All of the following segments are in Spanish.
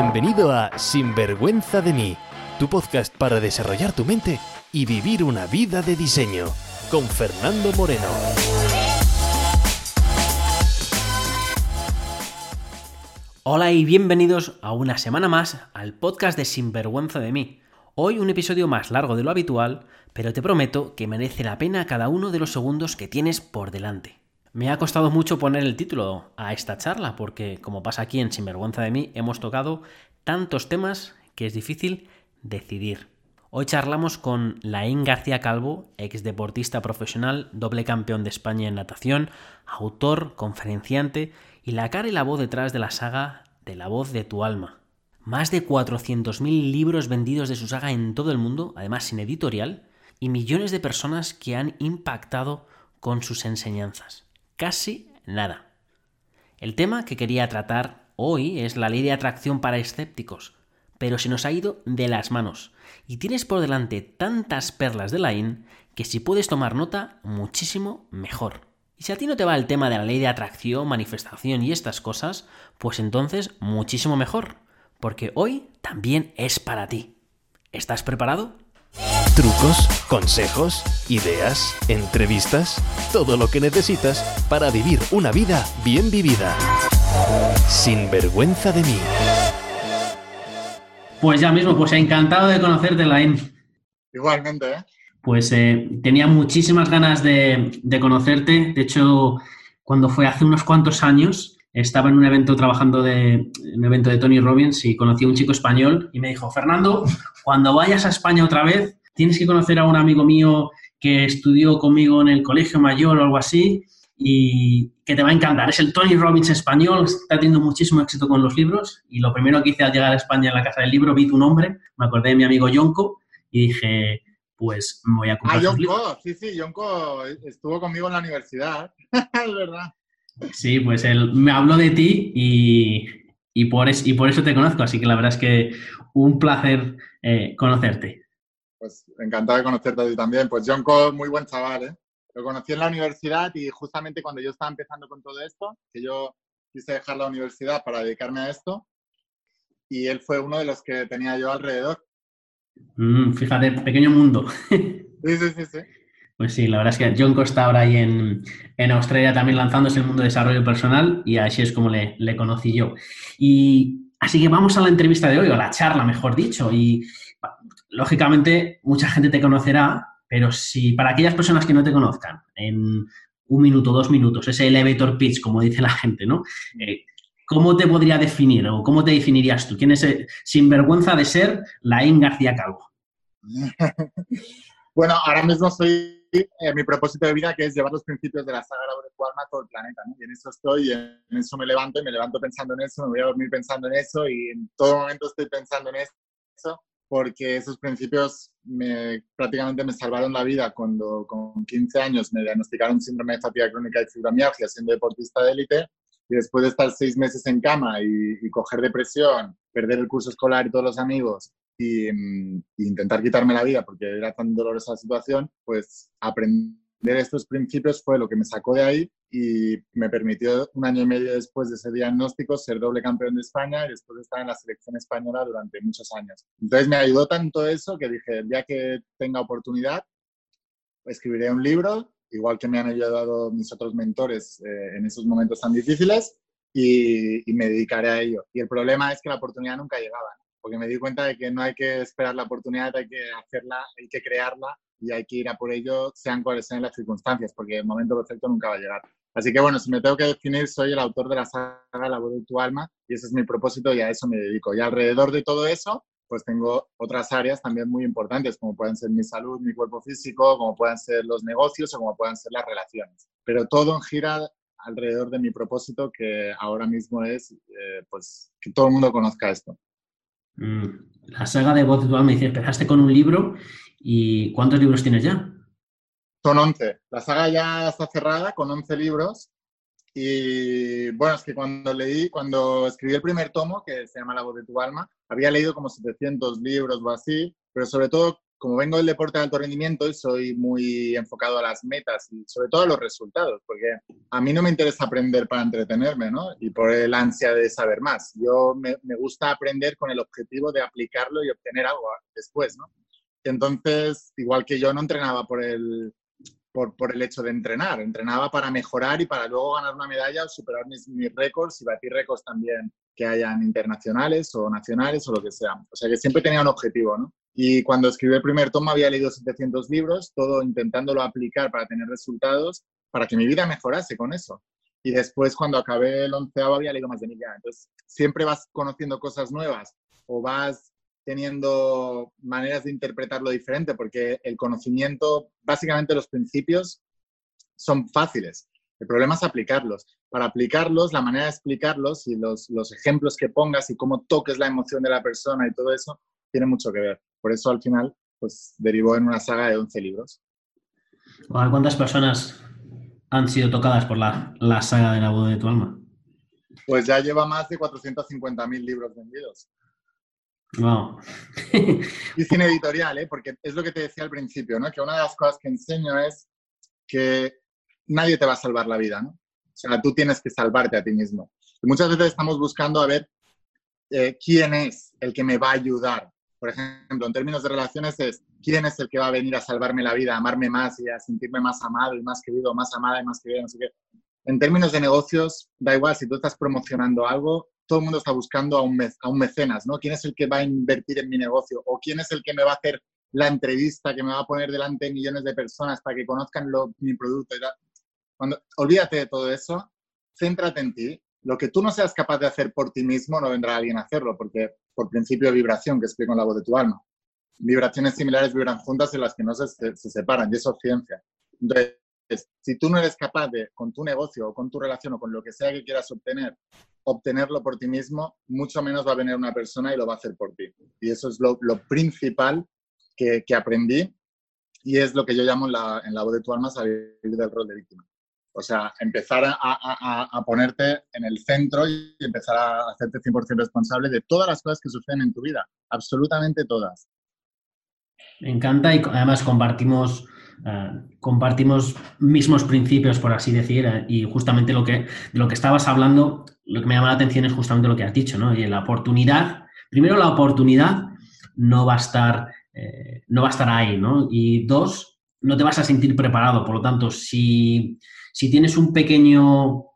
Bienvenido a Sinvergüenza de mí, tu podcast para desarrollar tu mente y vivir una vida de diseño, con Fernando Moreno. Hola y bienvenidos a una semana más al podcast de Sinvergüenza de mí. Hoy un episodio más largo de lo habitual, pero te prometo que merece la pena cada uno de los segundos que tienes por delante. Me ha costado mucho poner el título a esta charla porque, como pasa aquí en Sinvergüenza de mí, hemos tocado tantos temas que es difícil decidir. Hoy charlamos con Laín García Calvo, ex deportista profesional, doble campeón de España en natación, autor, conferenciante y la cara y la voz detrás de la saga de la voz de tu alma. Más de 400.000 libros vendidos de su saga en todo el mundo, además sin editorial, y millones de personas que han impactado con sus enseñanzas casi nada. El tema que quería tratar hoy es la ley de atracción para escépticos, pero se nos ha ido de las manos y tienes por delante tantas perlas de Lain que si puedes tomar nota, muchísimo mejor. Y si a ti no te va el tema de la ley de atracción, manifestación y estas cosas, pues entonces muchísimo mejor, porque hoy también es para ti. ¿Estás preparado? Trucos, consejos, ideas, entrevistas, todo lo que necesitas para vivir una vida bien vivida. Sin vergüenza de mí. Pues ya mismo, pues encantado de conocerte, Lain. Igualmente, ¿eh? Pues eh, tenía muchísimas ganas de, de conocerte. De hecho, cuando fue hace unos cuantos años, estaba en un evento trabajando de un evento de Tony Robbins y conocí a un chico español y me dijo, Fernando, cuando vayas a España otra vez, tienes que conocer a un amigo mío que estudió conmigo en el colegio mayor o algo así y que te va a encantar. Es el Tony Robbins español, está teniendo muchísimo éxito con los libros y lo primero que hice al llegar a España en la casa del libro, vi tu nombre, me acordé de mi amigo Yonko y dije, pues me voy a comprar Ah, Yonko, sí, sí, Yonko estuvo conmigo en la universidad, es verdad. Sí, pues él me habló de ti y, y, por, es, y por eso te conozco, así que la verdad es que un placer eh, conocerte. Pues encantado de conocerte a ti también. Pues Jonko, muy buen chaval, ¿eh? Lo conocí en la universidad y justamente cuando yo estaba empezando con todo esto, que yo quise dejar la universidad para dedicarme a esto, y él fue uno de los que tenía yo alrededor. Mm, fíjate, pequeño mundo. Sí, sí, sí, sí. Pues sí, la verdad es que Jonko está ahora ahí en, en, Australia también lanzándose el mundo de desarrollo personal y así es como le, le conocí yo. Y así que vamos a la entrevista de hoy, o a la charla, mejor dicho. Y lógicamente mucha gente te conocerá, pero si para aquellas personas que no te conozcan, en un minuto, dos minutos, ese elevator pitch, como dice la gente, ¿no? Eh, ¿Cómo te podría definir o cómo te definirías tú? ¿Quién es, eh, sin vergüenza de ser Laín García Calvo? bueno, ahora mismo soy eh, mi propósito de vida, que es llevar los principios de la saga de tu alma a todo el planeta. ¿no? Y en eso estoy, y en eso me levanto, y me levanto pensando en eso, me voy a dormir pensando en eso, y en todo momento estoy pensando en eso porque esos principios me, prácticamente me salvaron la vida cuando con 15 años me diagnosticaron síndrome de fatiga crónica y fibromialgia siendo deportista de élite y después de estar seis meses en cama y, y, coger depresión, perder el curso escolar y todos los amigos y, y, intentar quitarme la vida porque era tan dolorosa la situación, pues aprendí estos principios fue lo que me sacó de ahí y me permitió un año y medio después de ese diagnóstico ser doble campeón de España y después de estar en la selección española durante muchos años. Entonces me ayudó tanto eso que dije, el día que tenga oportunidad, escribiré un libro, igual que me han ayudado mis otros mentores eh, en esos momentos tan difíciles y, y, me dedicaré a ello. Y el problema es que la oportunidad nunca llegaba, ¿no? porque me di cuenta de que no hay que esperar la oportunidad, hay que hacerla, hay que crearla y hay que ir a por ello, sean cuales sean las circunstancias, porque el momento perfecto nunca va a llegar. Así que bueno, si me tengo que definir, soy el autor de la saga La voz de tu alma y ese es mi propósito y a eso me dedico. Y alrededor de todo eso, pues tengo otras áreas también muy importantes, como pueden ser mi salud, mi cuerpo físico, como puedan ser los negocios o como puedan ser las relaciones. Pero todo gira alrededor de mi propósito, que ahora mismo es eh, pues que todo el mundo conozca esto. Mm, la saga de voz de tu alma, dice, empezaste con un libro ¿Y cuántos libros tienes ya? Son 11. La saga ya está cerrada con 11 libros. Y bueno, es que cuando leí, cuando escribí el primer tomo, que se llama La voz de tu alma, había leído como 700 libros o así, pero sobre todo como vengo del deporte de alto rendimiento y soy muy enfocado a las metas y sobre todo a los resultados, porque a mí no me interesa aprender para entretenerme, ¿no? Y por el ansia de saber más. Yo me, me gusta aprender con el objetivo de aplicarlo y obtener algo después, ¿no? Entonces, igual que yo no entrenaba por el, por, por, el hecho de entrenar, entrenaba para mejorar y para luego ganar una medalla o superar mis, mis récords y batir récords también que hayan internacionales o nacionales o lo que sea. O sea que siempre tenía un objetivo, ¿no? Y cuando escribí el primer tomo había leído 700 libros, todo intentándolo aplicar para tener resultados, para que mi vida mejorase con eso. Y después, cuando acabé el onceavo, había leído más de mil ya. Entonces, siempre vas conociendo cosas nuevas o vas teniendo maneras de interpretarlo diferente, porque el conocimiento, básicamente los principios son fáciles. El problema es aplicarlos. Para aplicarlos, la manera de explicarlos y los, los ejemplos que pongas y cómo toques la emoción de la persona y todo eso, tiene mucho que ver. Por eso al final, pues derivó en una saga de 11 libros. ¿Cuántas personas han sido tocadas por la, la saga de la boda de tu alma? Pues ya lleva más de 450.000 libros vendidos. Wow. y sin editorial, ¿eh? porque es lo que te decía al principio, ¿no? que una de las cosas que enseño es que nadie te va a salvar la vida, ¿no? O sea, tú tienes que salvarte a ti mismo. Y muchas veces estamos buscando a ver eh, quién es el que me va a ayudar por ejemplo, en términos de relaciones es quién es el que va a venir a salvarme la vida, a amarme más y a sentirme más amado y más querido, más amada y más querida, no sé qué. En términos de negocios, da igual, si tú estás promocionando algo, todo el mundo está buscando a un, a un mecenas, ¿no? ¿Quién es el que va a invertir en mi negocio? ¿O quién es el que me va a hacer la entrevista, que me va a poner delante de millones de personas para que conozcan lo, mi producto? Y Cuando, olvídate de todo eso, céntrate en ti. Lo que tú no seas capaz de hacer por ti mismo, no vendrá alguien a hacerlo, porque por principio de vibración que explico en la voz de tu alma. Vibraciones similares vibran juntas en las que no se, se, separan, y eso es ciencia. Entonces, si tú no eres capaz de, con tu negocio o con tu relación o con lo que sea que quieras obtener, obtenerlo por ti mismo, mucho menos va a venir una persona y lo va a hacer por ti. Y eso es lo, lo principal que, que, aprendí y es lo que yo llamo la, en la voz de tu alma salir del rol de víctima. O sea, empezar a, a, a, ponerte en el centro y empezar a hacerte 100% responsable de todas las cosas que suceden en tu vida, absolutamente todas. Me encanta y además compartimos, uh, compartimos mismos principios, por así decir, uh, y justamente lo que, de lo que estabas hablando, lo que me llama la atención es justamente lo que has dicho, ¿no? Y la oportunidad, primero la oportunidad no va a estar, eh, no va a estar ahí, ¿no? Y dos, no te vas a sentir preparado, por lo tanto, si si tienes un pequeño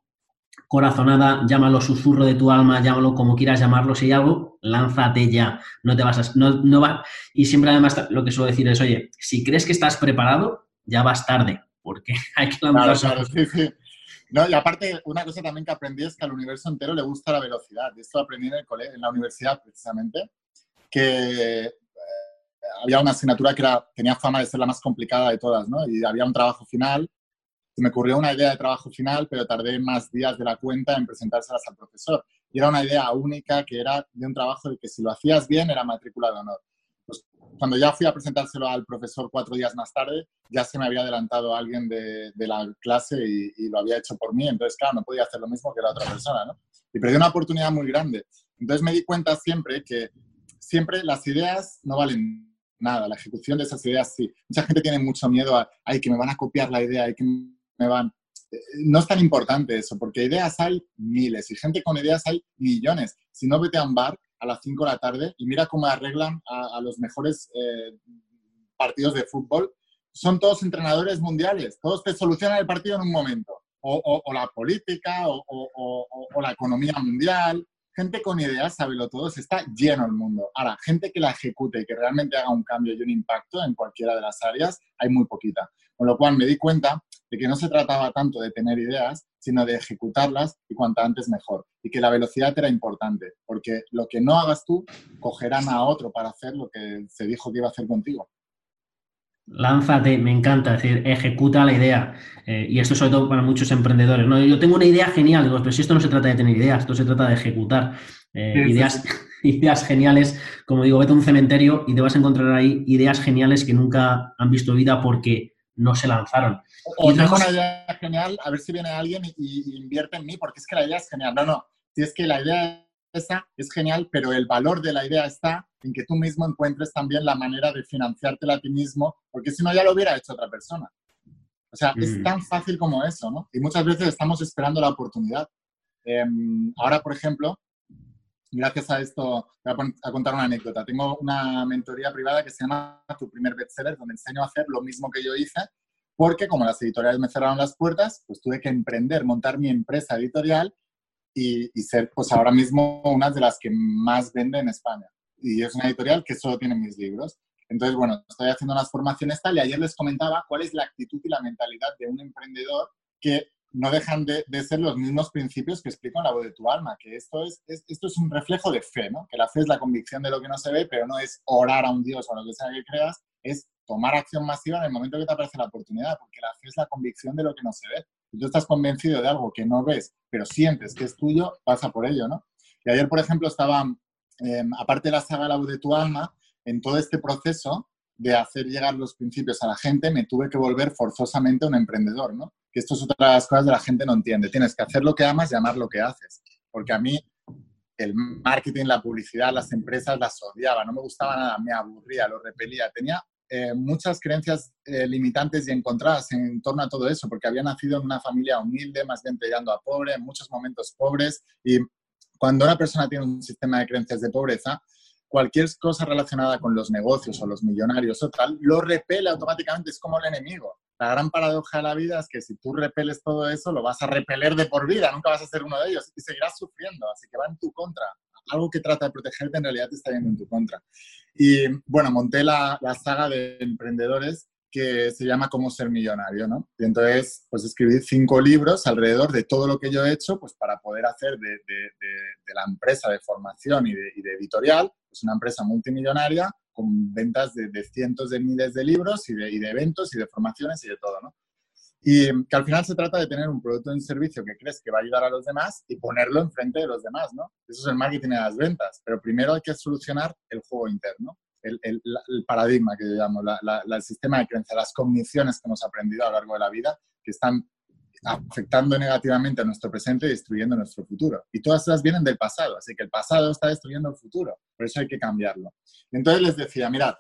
corazonada, llámalo susurro de tu alma, llámalo como quieras llamarlo, si hay algo, lánzate ya. No te vas a, no, no va, y siempre además lo que suelo decir es, oye, si crees que estás preparado, ya vas tarde, porque hay que lanzarse. Claro, claro, sí, sí. No, y aparte, una cosa también que aprendí es que al universo entero le gusta la velocidad. Esto aprendí en, el colegio, en la universidad, precisamente, que eh, había una asignatura que era, tenía fama de ser la más complicada de todas, ¿no? Y había un trabajo final me ocurrió una idea de trabajo final, pero tardé más días de la cuenta en presentárselas al profesor. Y era una idea única que era de un trabajo de que si lo hacías bien era matrícula de honor. Pues cuando ya fui a presentárselo al profesor cuatro días más tarde, ya se me había adelantado alguien de, de la clase y, y, lo había hecho por mí. Entonces, claro, no podía hacer lo mismo que la otra persona, ¿no? Y perdí una oportunidad muy grande. Entonces me di cuenta siempre que siempre las ideas no valen nada, la ejecución de esas ideas sí. Mucha gente tiene mucho miedo a, ay, que me van a copiar la idea, ay, que van. Eh, no es tan importante eso, porque ideas hay miles y gente con ideas hay millones. Si no, vete a un bar a las 5 de la tarde y mira cómo arreglan a, los mejores eh, partidos de fútbol. Son todos entrenadores mundiales, todos te solucionan el partido en un momento. O, la política, o, la economía mundial. Gente con ideas, sábelo todo, está lleno el mundo. Ahora, gente que la ejecute y que realmente haga un cambio y un impacto en cualquiera de las áreas, hay muy poquita. Con lo cual me di cuenta de que no se trataba tanto de tener ideas, sino de ejecutarlas y cuanto antes mejor. Y que la velocidad era importante, porque lo que no hagas tú, cogerán a otro para hacer lo que se dijo que iba a hacer contigo. Lánzate, me encanta, es decir, ejecuta la idea. Eh, y esto sobre todo para muchos emprendedores. ¿no? Yo tengo una idea genial, digo, pero si esto no se trata de tener ideas, esto se trata de ejecutar. Eh, ideas, ideas geniales, como digo, vete a un cementerio y te vas a encontrar ahí ideas geniales que nunca han visto vida porque no se lanzaron. O tengo una idea genial, a ver si viene alguien y, y, invierte en mí, porque es que la idea es genial. No, no, si es que la idea empresa es genial, pero el valor de la idea está en que tú mismo encuentres también la manera de financiártela a ti mismo, porque si no ya lo hubiera hecho otra persona. O sea, es mm. tan fácil como eso, ¿no? Y muchas veces estamos esperando la oportunidad. Em, ahora, por ejemplo, gracias a esto, voy a, contar una anécdota. Tengo una mentoría privada que se llama Tu primer bestseller, donde enseño a hacer lo mismo que yo hice, porque como las editoriales me cerraron las puertas, pues tuve que emprender, montar mi empresa editorial y, ser, pues ahora mismo, una de las que más vende en España. Y es una editorial que solo tiene mis libros. Entonces, bueno, estoy haciendo unas formaciones tal y ayer les comentaba cuál es la actitud y la mentalidad de un emprendedor que no dejan de, ser los mismos principios que explico la voz de tu alma, que esto es, esto es un reflejo de fe, ¿no? Que la fe es la convicción de lo que no se ve, pero no es orar a un Dios o a lo que sea que creas, es tomar acción masiva en el momento que te aparece la oportunidad, porque la fe es la convicción de lo que no se ve. Si tú estás convencido de algo que no ves, pero sientes que es tuyo, pasa por ello, ¿no? Y ayer, por ejemplo, estaba, em, aparte de la saga La voz de tu alma, en todo este proceso de hacer llegar los principios a la gente, me tuve que volver forzosamente un emprendedor, ¿no? Que esto es otra de las cosas que la gente no entiende. Tienes que hacer lo que amas y amar lo que haces. Porque a mí el marketing, la publicidad, las empresas las odiaba, no me gustaba nada, me aburría, lo repelía. Tenía eh, muchas creencias eh, limitantes y encontradas en torno a todo eso, porque había nacido en una familia humilde, más bien peleando a pobre, en muchos momentos pobres, y cuando una persona tiene un sistema de creencias de pobreza, cualquier cosa relacionada con los negocios o los millonarios o tal, lo repele automáticamente, es como el enemigo. La gran paradoja de la vida es que si tú repeles todo eso, lo vas a repeler de por vida, nunca vas a ser uno de ellos y seguirás sufriendo, así que va en tu contra. Algo que trata de protegerte en realidad te está yendo en tu contra. Y bueno, monté la, la saga de emprendedores que se llama Cómo ser millonario, ¿no? Y entonces, pues escribí cinco libros alrededor de todo lo que yo he hecho, pues para poder hacer de, de, de, la empresa de formación y de, y de editorial, pues una empresa multimillonaria con ventas de, cientos de miles de libros y de, y de eventos y de formaciones y de todo, ¿no? Y que al final se trata de tener un producto o un servicio que crees que va a ayudar a los demás y ponerlo enfrente de los demás, ¿no? Eso es el marketing de las ventas, pero primero hay que solucionar el juego interno, el, el, el paradigma que llamamos, la, la, el sistema de creencia, las cogniciones que hemos aprendido a lo largo de la vida que están afectando negativamente a nuestro presente y destruyendo nuestro futuro. Y todas esas vienen del pasado, así que el pasado está destruyendo el futuro, por eso hay que cambiarlo. entonces les decía, mirad,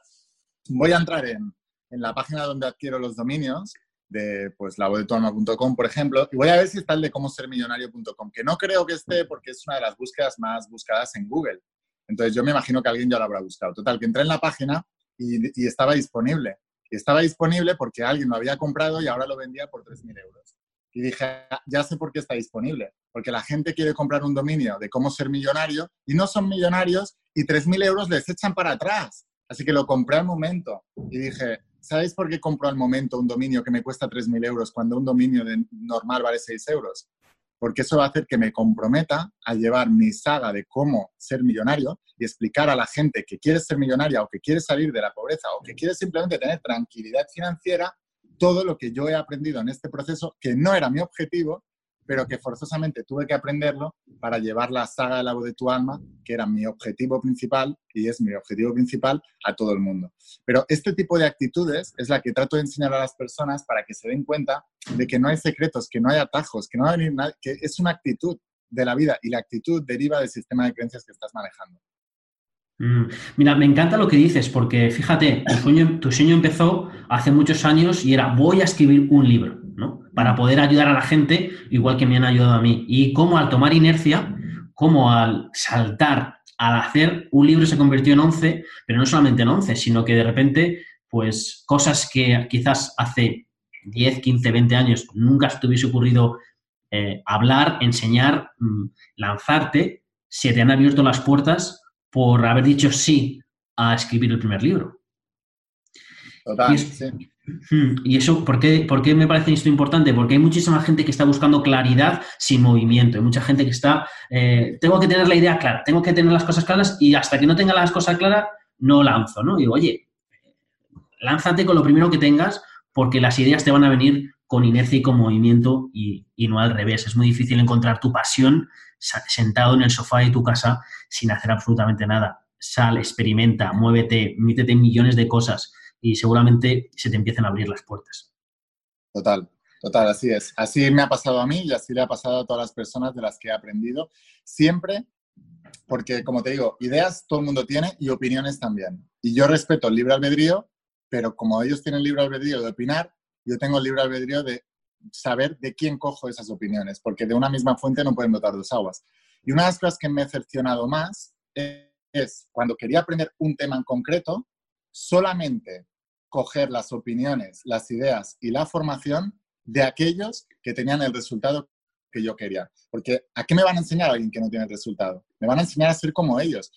voy a entrar en, en la página donde adquiero los dominios de pues, labodetualma.com, por ejemplo, y voy a ver si está el de cómo ser millonario.com, que no creo que esté porque es una de las búsquedas más buscadas en Google. Entonces yo me imagino que alguien ya lo habrá buscado. Total, que entré en la página y, y estaba disponible. Y estaba disponible porque alguien lo había comprado y ahora lo vendía por 3.000 euros. Y dije, ya sé por qué está disponible. Porque la gente quiere comprar un dominio de cómo ser millonario y no son millonarios y 3.000 euros les echan para atrás. Así que lo compré al momento y dije, ¿Sabéis por qué compro al momento un dominio que me cuesta 3.000 euros cuando un dominio de normal vale 6 euros? Porque eso va a hacer que me comprometa a llevar mi saga de cómo ser millonario y explicar a la gente que quiere ser millonaria o que quiere salir de la pobreza o que quiere simplemente tener tranquilidad financiera, todo lo que yo he aprendido en este proceso, que no era mi objetivo, pero que forzosamente tuve que aprenderlo para llevar la saga del agua de tu alma, que era mi objetivo principal y es mi objetivo principal a todo el mundo. Pero este tipo de actitudes es la que trato de enseñar a las personas para que se den cuenta de que no hay secretos, que no hay atajos, que no nada, que es una actitud de la vida y la actitud deriva del sistema de creencias que estás manejando. Mm. Mira, me encanta lo que dices, porque fíjate, tu sueño, empezó hace muchos años y era voy a escribir un libro, ¿no? Para poder ayudar a la gente igual que me han ayudado a mí. Y cómo al tomar inercia, como al saltar, al hacer un libro se convirtió en 11, pero no solamente en 11, sino que de repente, pues cosas que quizás hace 10, 15, 20 años nunca te hubiese ocurrido eh, hablar, enseñar, mm, lanzarte, se te han abierto las puertas por haber dicho sí a escribir el primer libro. Total, y, sí. Hmm, y eso, ¿por qué, ¿por qué, me parece esto importante? Porque hay muchísima gente que está buscando claridad sin movimiento. Hay mucha gente que está, eh, tengo que tener la idea clara, tengo que tener las cosas claras y hasta que no tenga las cosas claras, no lanzo, ¿no? Y digo, oye, lánzate con lo primero que tengas porque las ideas te van a venir con inercia y con movimiento y, y no al revés. Es muy difícil encontrar tu pasión sentado en el sofá de tu casa sin hacer absolutamente nada. Sal, experimenta, muévete, métete millones de cosas y seguramente se te empiezan a abrir las puertas. Total, total, así es. Así me ha pasado a mí y así le ha pasado a todas las personas de las que he aprendido. Siempre porque como te digo, ideas todo el mundo tiene y opiniones también. Y yo respeto el libre albedrío, pero como ellos tienen libre albedrío de opinar, yo tengo el libre albedrío de saber de quién cojo esas opiniones, porque de una misma fuente no pueden botar dos aguas. Y una de las cosas que me ha decepcionado más es cuando quería aprender un tema en concreto, solamente coger las opiniones, las ideas y la formación de aquellos que tenían el resultado que yo quería. Porque ¿a qué me van a enseñar a alguien que no tiene el resultado? Me van a enseñar a ser como ellos.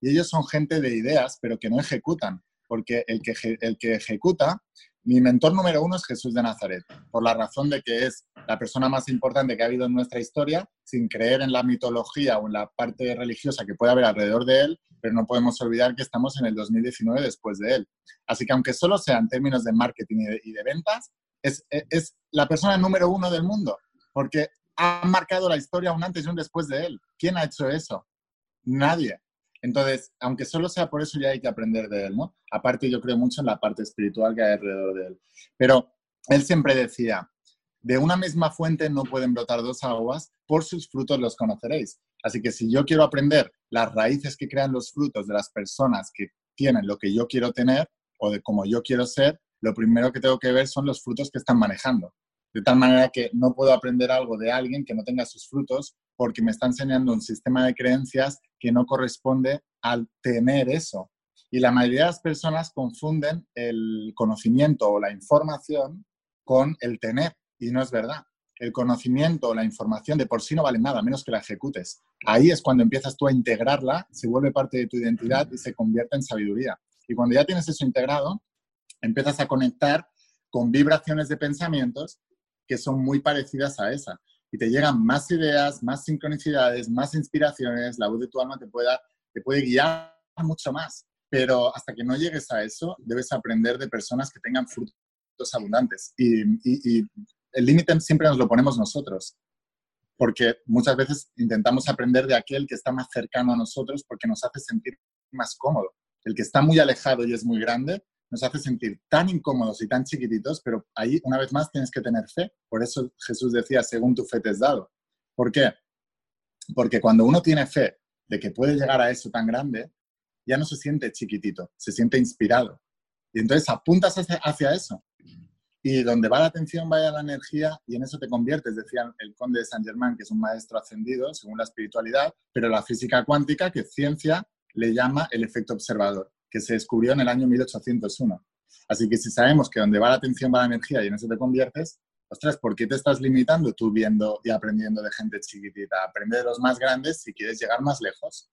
Y ellos son gente de ideas, pero que no ejecutan. Porque el que, el que ejecuta mi mentor número uno es Jesús de Nazaret, por la razón de que es la persona más importante que ha habido en nuestra historia, sin creer en la mitología o en la parte religiosa que puede haber alrededor de él, pero no podemos olvidar que estamos en el 2019 después de él. Así que aunque solo sea en términos de marketing y de, ventas, es, es la persona número uno del mundo, porque ha marcado la historia un antes y un después de él. ¿Quién ha hecho eso? Nadie. Entonces, aunque solo sea por eso, ya hay que aprender de él, ¿no? Aparte, yo creo mucho en la parte espiritual que hay alrededor de él. Pero él siempre decía, de una misma fuente no pueden brotar dos aguas, por sus frutos los conoceréis. Así que si yo quiero aprender las raíces que crean los frutos de las personas que tienen lo que yo quiero tener o de cómo yo quiero ser, lo primero que tengo que ver son los frutos que están manejando. De tal manera que no puedo aprender algo de alguien que no tenga sus frutos porque me está enseñando un sistema de creencias que no corresponde al tener eso. Y la mayoría de las personas confunden el conocimiento o la información con el tener, y no es verdad. El conocimiento o la información de por sí no vale nada, menos que la ejecutes. Ahí es cuando empiezas tú a integrarla, se vuelve parte de tu identidad y se convierte en sabiduría. Y cuando ya tienes eso integrado, empiezas a conectar con vibraciones de pensamientos que son muy parecidas a esa. Y te llegan más ideas, más sincronicidades, más inspiraciones, la voz de tu alma te puede, te puede guiar mucho más. Pero hasta que no llegues a eso, debes aprender de personas que tengan frutos abundantes. Y el límite siempre nos lo ponemos nosotros, porque muchas veces intentamos aprender de aquel que está más cercano a nosotros porque nos hace sentir más cómodo. El que está muy alejado y es muy grande nos hace sentir tan incómodos y tan chiquititos, pero ahí una vez más tienes que tener fe. Por eso Jesús decía, según tu fe te es dado. ¿Por qué? Porque cuando uno tiene fe de que puede llegar a eso tan grande, ya no se siente chiquitito, se siente inspirado. Y entonces apuntas hacia, eso. Y donde va la atención, vaya la energía, y en eso te conviertes, decía el conde de Saint Germain, que es un maestro ascendido según la espiritualidad, pero la física cuántica, que ciencia le llama el efecto observador que se descubrió en el año 1801. Así que si sabemos que donde va la atención va la energía y en eso te conviertes, ostras, ¿por qué te estás limitando tú viendo y aprendiendo de gente chiquitita? Aprende de los más grandes si quieres llegar más lejos.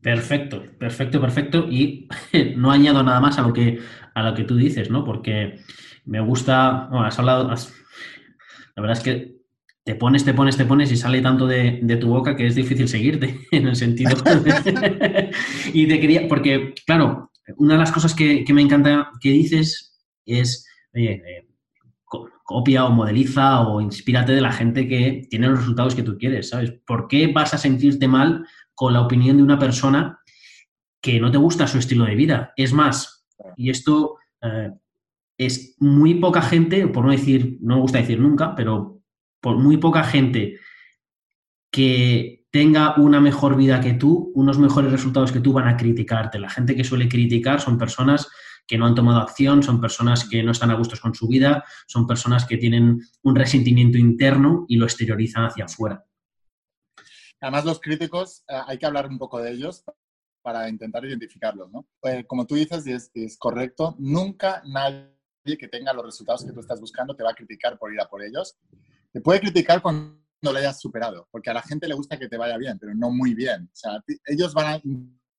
Perfecto, perfecto, perfecto. Y no añado nada más a lo que, a lo que tú dices, ¿no? Porque me gusta, bueno, has hablado, la verdad es que te pones, te pones, te pones y sale tanto de, tu boca que es difícil seguirte en el sentido. y te quería, porque, claro, una de las cosas que, me encanta que dices es, oye, eh, copia o modeliza o inspírate de la gente que tiene los resultados que tú quieres, ¿sabes? ¿Por qué vas a sentirte mal con la opinión de una persona que no te gusta su estilo de vida? Es más, y esto eh, es muy poca gente, por no decir, no me gusta decir nunca, pero por muy poca gente que tenga una mejor vida que tú, unos mejores resultados que tú, van a criticarte. La gente que suele criticar son personas que no han tomado acción, son personas que no están a gustos con su vida, son personas que tienen un resentimiento interno y lo exteriorizan hacia afuera. Además, los críticos, eh, hay que hablar un poco de ellos para intentar identificarlos, ¿no? Eh, como tú dices, y es, es, correcto, nunca nadie que tenga los resultados que tú estás buscando te va a criticar por ir a por ellos. Te puede criticar cuando lo hayas superado, porque a la gente le gusta que te vaya bien, pero no muy bien. O sea, ellos van a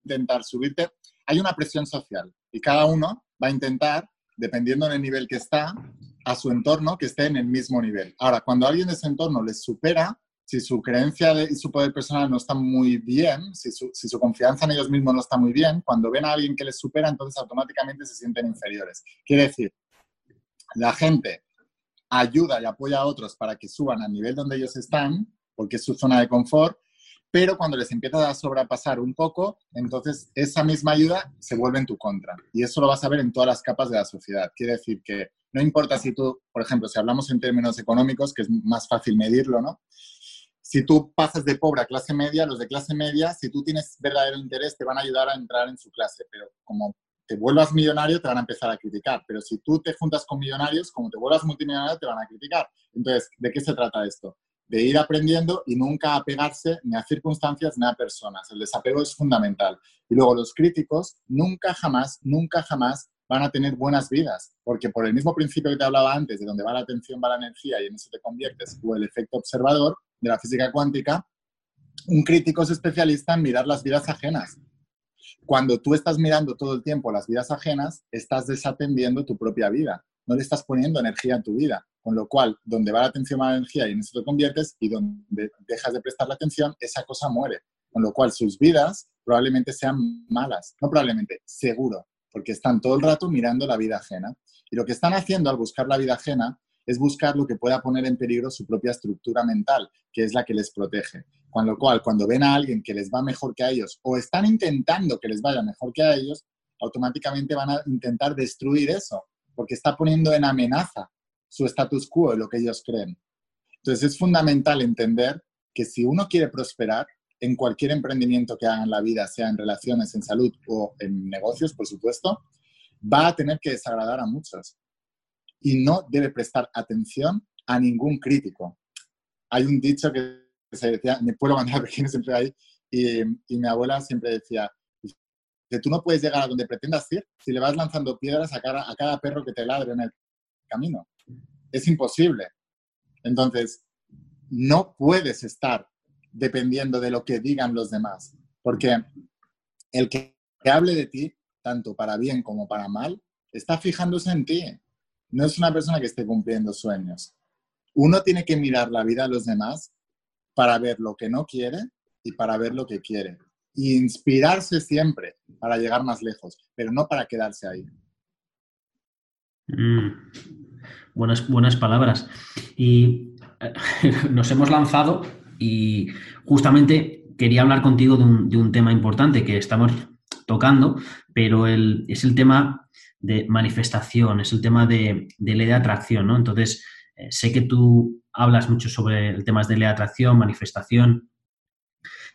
intentar subirte. Hay una presión social y cada uno va a intentar, dependiendo del nivel que está, a su entorno que esté en el mismo nivel. Ahora, cuando alguien de ese entorno les supera, si su creencia y su poder personal no está muy bien, si su, si su, confianza en ellos mismos no está muy bien, cuando ven a alguien que les supera, entonces automáticamente se sienten inferiores. Quiere decir, la gente ayuda y apoya a otros para que suban al nivel donde ellos están, porque es su zona de confort, pero cuando les empieza a sobrepasar un poco, entonces esa misma ayuda se vuelve en tu contra. Y eso lo vas a ver en todas las capas de la sociedad. Quiere decir que no importa si tú, por ejemplo, si hablamos en términos económicos, que es más fácil medirlo, ¿no? si tú pasas de pobre a clase media, los de clase media, si tú tienes verdadero interés, te van a ayudar a entrar en su clase, pero como te vuelvas millonario, te van a empezar a criticar. Pero si tú te juntas con millonarios, como te vuelvas multimillonario, te van a criticar. Entonces, ¿de qué se trata esto? De ir aprendiendo y nunca apegarse ni a circunstancias ni a personas. El desapego es fundamental. Y luego los críticos nunca jamás, nunca jamás van a tener buenas vidas, porque por el mismo principio que te hablaba antes, de donde va la atención, va la energía y en eso te conviertes, o el efecto observador de la física cuántica, un crítico es especialista en mirar las vidas ajenas cuando tú estás mirando todo el tiempo las vidas ajenas, estás desatendiendo tu propia vida. No le estás poniendo energía a tu vida. Con lo cual, donde va la atención va la energía y en eso te conviertes y donde dejas de prestar la atención, esa cosa muere. Con lo cual, sus vidas probablemente sean malas. No probablemente, seguro, porque están todo el rato mirando la vida ajena. Y lo que están haciendo al buscar la vida ajena es buscar lo que pueda poner en peligro su propia estructura mental, que es la que les protege. Con lo cual, cuando ven a alguien que les va mejor que a ellos o están intentando que les vaya mejor que a ellos, automáticamente van a intentar destruir eso, porque está poniendo en amenaza su status quo, lo que ellos creen. Entonces es fundamental entender que si uno quiere prosperar en cualquier emprendimiento que haga en la vida, sea en relaciones, en salud o en negocios, por supuesto, va a tener que desagradar a muchos y no debe prestar atención a ningún crítico. Hay un dicho que se decía, me puedo mandar pequeño siempre ahí, y, y, mi abuela siempre decía, que tú no puedes llegar a donde pretendas ir si le vas lanzando piedras a cada, a cada perro que te ladre en el camino. Es imposible. Entonces, no puedes estar dependiendo de lo que digan los demás, porque el que, que hable de ti, tanto para bien como para mal, está fijándose en ti no es una persona que esté cumpliendo sueños. Uno tiene que mirar la vida de los demás para ver lo que no quiere y para ver lo que quiere. Inspirarse siempre para llegar más lejos, pero no para quedarse ahí. Mm. buenas, buenas palabras. Y eh, nos hemos lanzado y justamente quería hablar contigo de un, tema importante que estamos tocando, pero es el tema de manifestación, es el tema de, ley de atracción, ¿no? Entonces, eh, sé que tú hablas mucho sobre el tema de ley de atracción, manifestación,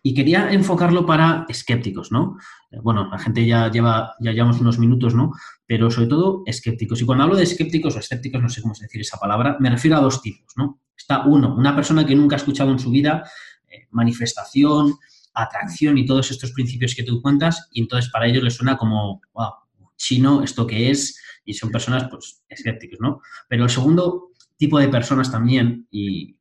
y quería enfocarlo para escépticos, ¿no? Eh, bueno, la gente ya lleva, ya llevamos unos minutos, ¿no? Pero sobre todo escépticos. Y cuando hablo de escépticos o escépticos, no sé cómo decir esa palabra, me refiero a dos tipos, ¿no? Está uno, una persona que nunca ha escuchado en su vida eh, manifestación, atracción y todos estos principios que tú cuentas, y entonces para ellos les suena como, wow, chino, esto que es, y son personas pues escépticas, ¿no? Pero el segundo tipo de personas también, y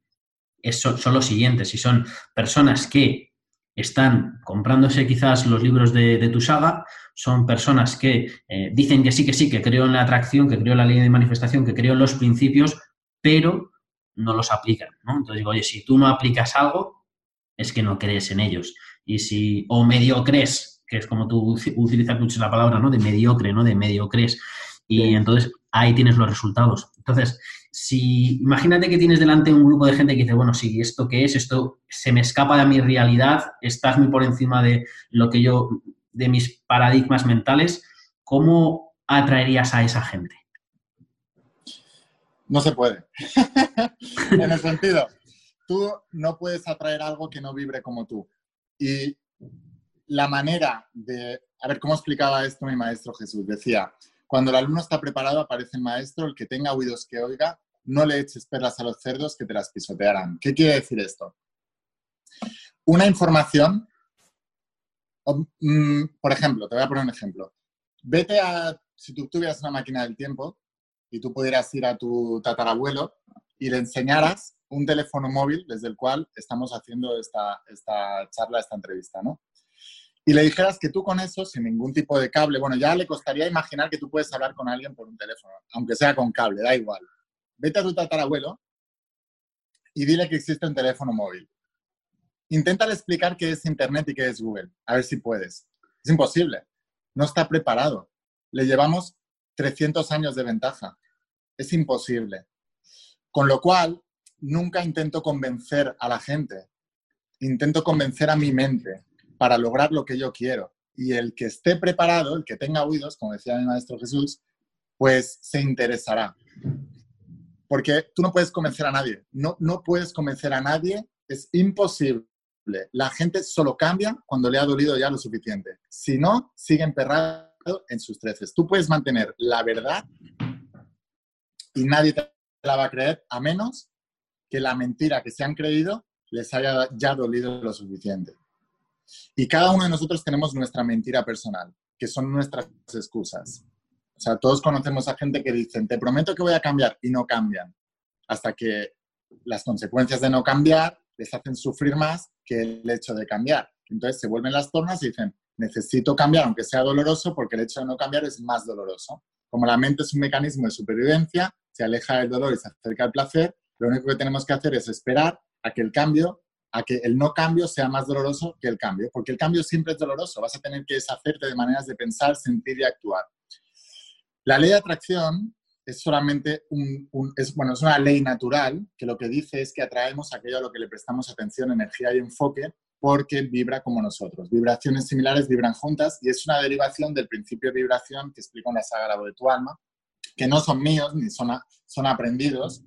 son, los siguientes, y son personas que están comprándose quizás los libros de, tu saga, son personas que eh, dicen que sí, que sí, que creo en la atracción, que creo en la ley de manifestación, que creo en los principios, pero no los aplican, ¿no? Entonces digo, oye, si tú no aplicas algo, es que no crees en ellos. Y si, o medio crees que es como tú utilizas mucho la palabra, ¿no? De mediocre, ¿no? De mediocres. Y entonces ahí tienes los resultados. Entonces, si imagínate que tienes delante un grupo de gente que dice, bueno, sí, ¿esto qué es? Esto se me escapa de mi realidad, estás muy por encima de lo que yo, de mis paradigmas mentales, ¿cómo atraerías a esa gente? No se puede. en el sentido, tú no puedes atraer algo que no vibre como tú. Y la manera de, a ver, ¿cómo explicaba esto mi maestro Jesús? Decía, cuando el alumno está preparado aparece el maestro, el que tenga oídos que oiga, no le eches perlas a los cerdos que te las pisotearán. ¿Qué quiere decir esto? Una información, mm, por ejemplo, te voy a poner un ejemplo. Vete a, si tú tuvieras una máquina del tiempo y tú pudieras ir a tu tatarabuelo y le enseñaras un teléfono móvil desde el cual estamos haciendo esta, esta charla, esta entrevista, ¿no? Y le dijeras que tú con eso, sin ningún tipo de cable, bueno, ya le costaría imaginar que tú puedes hablar con alguien por un teléfono, aunque sea con cable, da igual. Vete a tu tatarabuelo y dile que existe un teléfono móvil. Inténtale explicar qué es Internet y qué es Google, a ver si puedes. Es imposible. No está preparado. Le llevamos 300 años de ventaja. Es imposible. Con lo cual, nunca intento convencer a la gente. Intento convencer a mi mente para lograr lo que yo quiero. Y el que esté preparado, el que tenga oídos, como decía mi maestro Jesús, pues se interesará. Porque tú no puedes convencer a nadie. No, no puedes convencer a nadie es imposible. La gente solo cambia cuando le ha dolido ya lo suficiente. Si no, sigue emperrado en sus treces. Tú puedes mantener la verdad y nadie te la va a creer a menos que la mentira que se han creído les haya ya dolido lo suficiente. Y cada uno de nosotros tenemos nuestra mentira personal, que son nuestras excusas. O sea, todos conocemos a gente que dicen, te prometo que voy a cambiar y no cambian, hasta que las consecuencias de no cambiar les hacen sufrir más que el hecho de cambiar. Entonces se vuelven las tornas y dicen, necesito cambiar, aunque sea doloroso, porque el hecho de no cambiar es más doloroso. Como la mente es un mecanismo de supervivencia, se aleja del dolor y se acerca al placer, lo único que tenemos que hacer es esperar a que el cambio, a que el no cambio sea más doloroso que el cambio, porque el cambio siempre es doloroso, vas a tener que deshacerte de maneras de pensar, sentir y actuar. La ley de atracción es solamente un, es, bueno, es una ley natural que lo que dice es que atraemos aquello a lo que le prestamos atención, energía y enfoque porque vibra como nosotros. Vibraciones similares vibran juntas y es una derivación del principio de vibración que explico en la saga de tu alma, que no son míos ni son, son aprendidos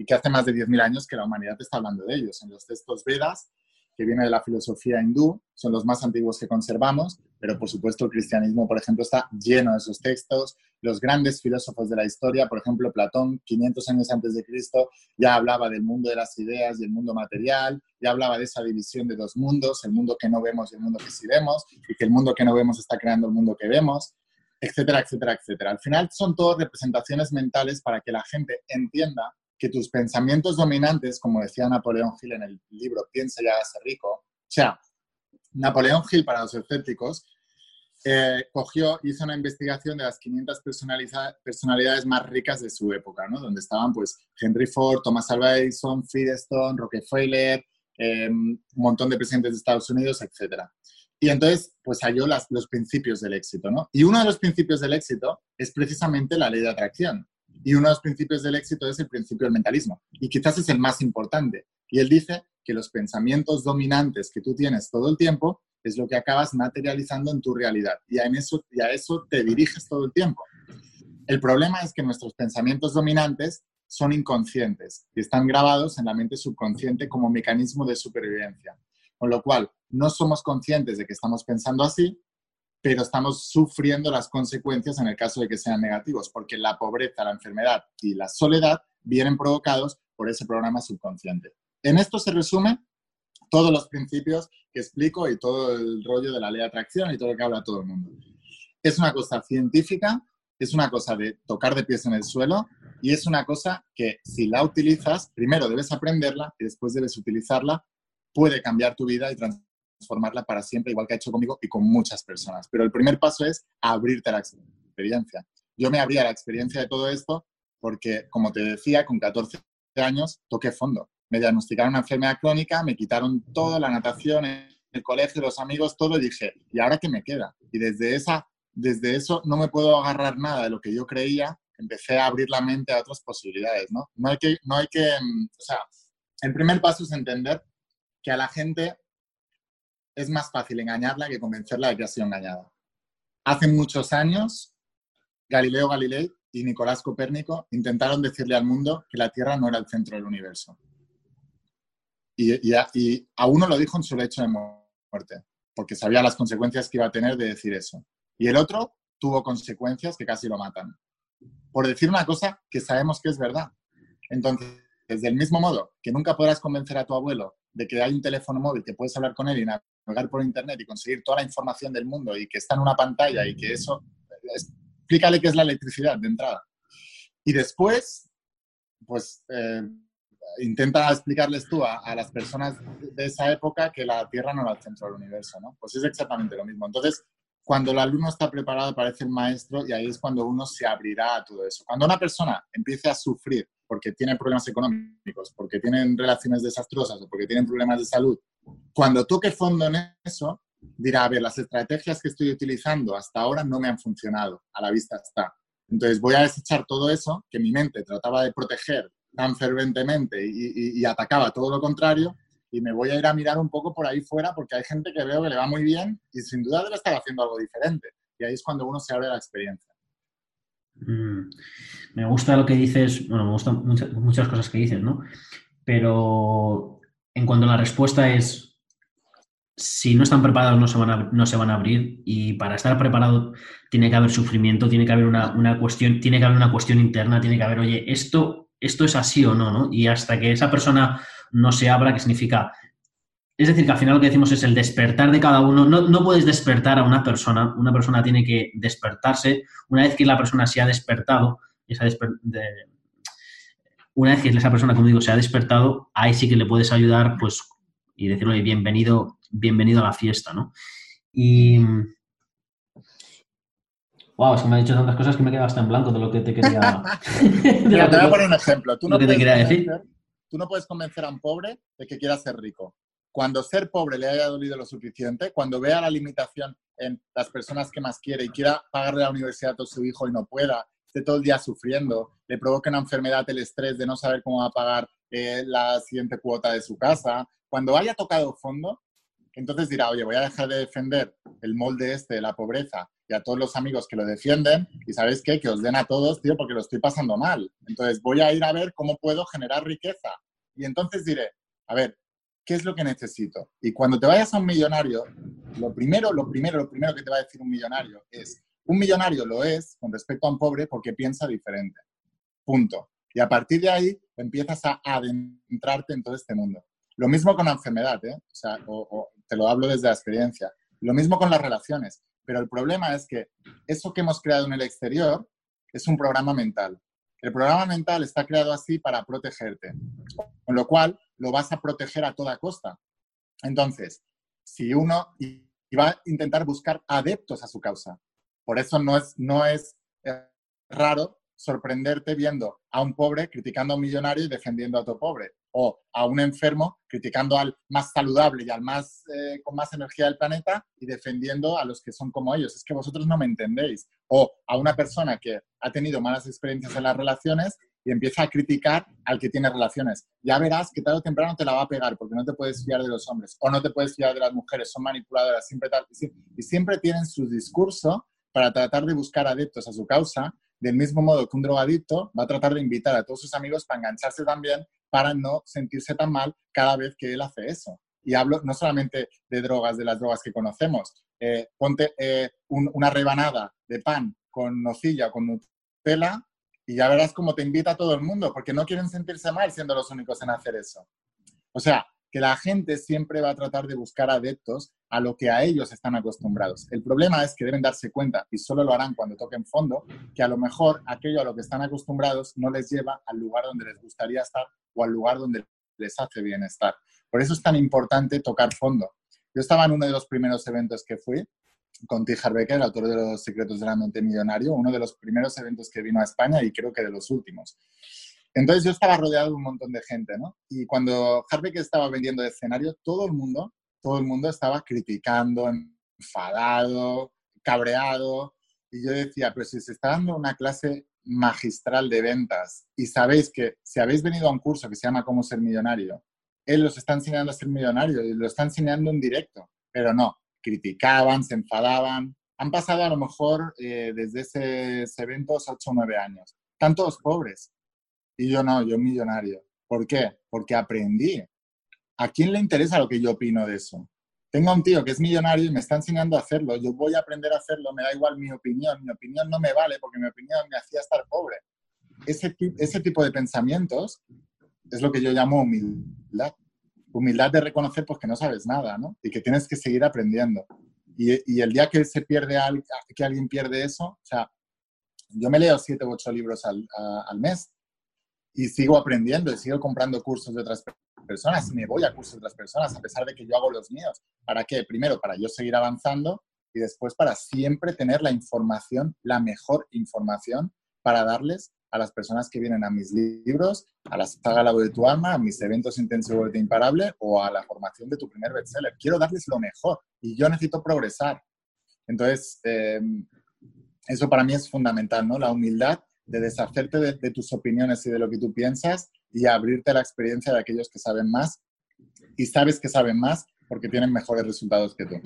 y que hace más de 10.000 años que la humanidad está hablando de ellos. En los textos Vedas que viene de la filosofía hindú, son los más antiguos que conservamos, pero por supuesto el cristianismo, por ejemplo, está lleno de esos textos. Los grandes filósofos de la historia, por ejemplo, Platón, 500 años antes de Cristo, ya hablaba del mundo de las ideas y el mundo material, ya hablaba de esa división de dos mundos, el mundo que no vemos y el mundo que sí vemos, y que el mundo que no vemos está creando el mundo que vemos, etcétera, etcétera, etcétera. Al final son todas representaciones mentales para que la gente entienda que tus pensamientos dominantes, como decía Napoleón Hill en el libro Piensa y hágase rico, o sea, Napoleón Hill para los escépticos, eh, cogió, hizo una investigación de las 500 personalidades más ricas de su época, ¿no? donde estaban pues Henry Ford, Thomas Alva Edison, Firestone, Rockefeller, em, un montón de presidentes de Estados Unidos, etc. Y entonces, pues halló los principios del éxito, ¿no? Y uno de los principios del éxito es precisamente la ley de atracción. Y uno de los principios del éxito es el principio del mentalismo. Y quizás es el más importante. Y él dice que los pensamientos dominantes que tú tienes todo el tiempo es lo que acabas materializando en tu realidad. Y a, eso, eso te diriges todo el tiempo. El problema es que nuestros pensamientos dominantes son inconscientes y están grabados en la mente subconsciente como mecanismo de supervivencia. Con lo cual, no somos conscientes de que estamos pensando así pero estamos sufriendo las consecuencias en el caso de que sean negativos, porque la pobreza, la enfermedad y la soledad vienen provocados por ese programa subconsciente. En esto se resume todos los principios que explico y todo el rollo de la ley de atracción y todo lo que habla todo el mundo. Es una cosa científica, es una cosa de tocar de pies en el suelo y es una cosa que si la utilizas, primero debes aprenderla y después debes utilizarla, puede cambiar tu vida y transformar transformarla para siempre, igual que ha hecho conmigo y con muchas personas. Pero el primer paso es abrirte a la experiencia. Yo me abrí a la experiencia de todo esto porque, como te decía, con 14 años toqué fondo. Me diagnosticaron una enfermedad crónica, me quitaron toda la natación, el colegio, los amigos, todo, y dije, ¿y ahora qué me queda? Y desde, esa, desde eso no me puedo agarrar nada de lo que yo creía, empecé a abrir la mente a otras posibilidades, ¿no? No hay que, no hay que, mm, o sea, el primer paso es entender que a la gente es más fácil engañarla que convencerla de que ha sido engañada. Hace muchos años, Galileo Galilei y Nicolás Copérnico intentaron decirle al mundo que la Tierra no era el centro del universo. Y, a, uno lo dijo en su lecho de muerte, porque sabía las consecuencias que iba a tener de decir eso. Y el otro tuvo consecuencias que casi lo matan. Por decir una cosa que sabemos que es verdad. Entonces, del mismo modo que nunca podrás convencer a tu abuelo de que hay un teléfono móvil que puedes hablar con él y por internet y conseguir toda la información del mundo y que está en una pantalla y que eso, explícale qué es la electricidad de entrada. Y después, pues eh, intenta explicarles tú a, las personas de esa época que la Tierra no era el centro del universo, ¿no? Pues es exactamente lo mismo. Entonces, cuando el alumno está preparado, aparece el maestro y ahí es cuando uno se abrirá a todo eso. Cuando una persona empiece a sufrir porque tiene problemas económicos, porque tienen relaciones desastrosas o porque tienen problemas de salud cuando toque fondo en eso, dirá, a ver, las estrategias que estoy utilizando hasta ahora no me han funcionado, a la vista está. Entonces voy a desechar todo eso que mi mente trataba de proteger tan ferventemente y, atacaba todo lo contrario y me voy a ir a mirar un poco por ahí fuera porque hay gente que veo que le va muy bien y sin duda debe estar haciendo algo diferente. Y ahí es cuando uno se abre la experiencia. Mm. me gusta lo que dices, bueno, me gustan muchas, cosas que dices, ¿no? Pero en cuanto a la respuesta es, si no están preparados no se van a, no se van a abrir y para estar preparado tiene que haber sufrimiento, tiene que haber una, cuestión, tiene que haber una cuestión interna, tiene que haber, oye, esto, esto es así o no, ¿no? Y hasta que esa persona no se abra, ¿qué significa? Es decir, que al final lo que decimos es el despertar de cada uno. No, no puedes despertar a una persona, una persona tiene que despertarse. Una vez que la persona se ha despertado, esa una vez que esa persona, como digo, se ha despertado, ahí sí que le puedes ayudar, pues, y decirle bienvenido, bienvenido a la fiesta, ¿no? Y. Wow, es que me ha dicho tantas cosas que me he quedado hasta en blanco de lo que te quería. Mira, te voy a poner un ejemplo. Tú no, te quería decir. tú no puedes convencer a un pobre de que quiera ser rico. Cuando ser pobre le haya dolido lo suficiente, cuando vea la limitación en las personas que más quiere y quiera pagarle la universidad a su hijo y no pueda, esté todo el día sufriendo, le provoque una enfermedad el estrés de no saber cómo va a pagar eh, la siguiente cuota de su casa, cuando haya tocado fondo, entonces dirá, oye, voy a dejar de defender el molde este de la pobreza y a todos los amigos que lo defienden y sabéis qué, que os den a todos, tío, porque lo estoy pasando mal. Entonces voy a ir a ver cómo puedo generar riqueza. Y entonces diré, a ver, ¿qué es lo que necesito? Y cuando te vayas a un millonario, lo primero, lo primero, lo primero que te va a decir un millonario es, un millonario lo es con respecto a un pobre porque piensa diferente. Punto. Y a partir de ahí empiezas a adentrarte en todo este mundo. Lo mismo con la enfermedad, ¿eh? o te lo hablo desde la experiencia. Lo mismo con las relaciones. Pero el problema es que eso que hemos creado en el exterior es un programa mental. El programa mental está creado así para protegerte, con lo cual lo vas a proteger a toda costa. Entonces, si uno va a intentar buscar adeptos a su causa, por eso no es, no es eh, raro sorprenderte viendo a un pobre criticando a un millonario y defendiendo a otro pobre, o a un enfermo criticando al más saludable y al más eh, con más energía del planeta y defendiendo a los que son como ellos. Es que vosotros no me entendéis. O a una persona que ha tenido malas experiencias en las relaciones y empieza a criticar al que tiene relaciones. Ya verás que tarde o temprano te la va a pegar porque no te puedes fiar de los hombres o no te puedes fiar de las mujeres, son manipuladoras, siempre tal. Y siempre tienen su discurso para tratar de buscar adeptos a su causa, del mismo modo que un drogadicto va a tratar de invitar a todos sus amigos para engancharse también, para no sentirse tan mal cada vez que él hace eso. Y hablo no solamente de drogas, de las drogas que conocemos. Eh, ponte eh, una rebanada de pan con nocilla con Nutella y ya verás cómo te invita a todo el mundo, porque no quieren sentirse mal siendo los únicos en hacer eso. O sea, que la gente siempre va a tratar de buscar adeptos a lo que a ellos están acostumbrados. El problema es que deben darse cuenta, y solo lo harán cuando toquen fondo, que a lo mejor aquello a lo que están acostumbrados no les lleva al lugar donde les gustaría estar o al lugar donde les hace bien estar. Por eso es tan importante tocar fondo. Yo estaba en uno de los primeros eventos que fui con T. Becker, autor de Los secretos de la mente millonario, uno de los primeros eventos que vino a España y creo que de los últimos. Entonces yo estaba rodeado de un montón de gente, ¿no? Y cuando Harvey estaba vendiendo escenario, todo el mundo, todo el mundo estaba criticando, enfadado, cabreado. Y yo decía, pero si se está dando una clase magistral de ventas y sabéis que si habéis venido a un curso que se llama Cómo ser millonario, él los está enseñando a ser millonario y lo está enseñando en directo, pero no, criticaban, se enfadaban. Han pasado a lo mejor eh, desde ese, ese evento 8 o 9 años. Están todos pobres, y yo no, yo millonario. ¿Por qué? Porque aprendí. ¿A quién le interesa lo que yo opino de eso? Tengo un tío que es millonario y me está enseñando a hacerlo. Yo voy a aprender a hacerlo, me da igual mi opinión. Mi opinión no me vale porque mi opinión me hacía estar pobre. Ese, ese tipo de pensamientos es lo que yo llamo humildad. Humildad de reconocer pues, que no sabes nada, ¿no? Y que tienes que seguir aprendiendo. Y, el día que se pierde, que alguien pierde eso, o sea, yo me leo siete u ocho libros al, al mes y sigo aprendiendo y sigo comprando cursos de otras personas me voy a cursos de otras personas a pesar de que yo hago los míos. ¿Para qué? Primero, para yo seguir avanzando y después para siempre tener la información, la mejor información para darles a las personas que vienen a mis libros, a la saga La de tu alma, a mis eventos intensivos de Imparable o a la formación de tu primer bestseller. Quiero darles lo mejor y yo necesito progresar. Entonces, eh, eso para mí es fundamental, ¿no? La humildad de deshacerte de, tus opiniones y de lo que tú piensas y abrirte a la experiencia de aquellos que saben más y sabes que saben más porque tienen mejores resultados que tú.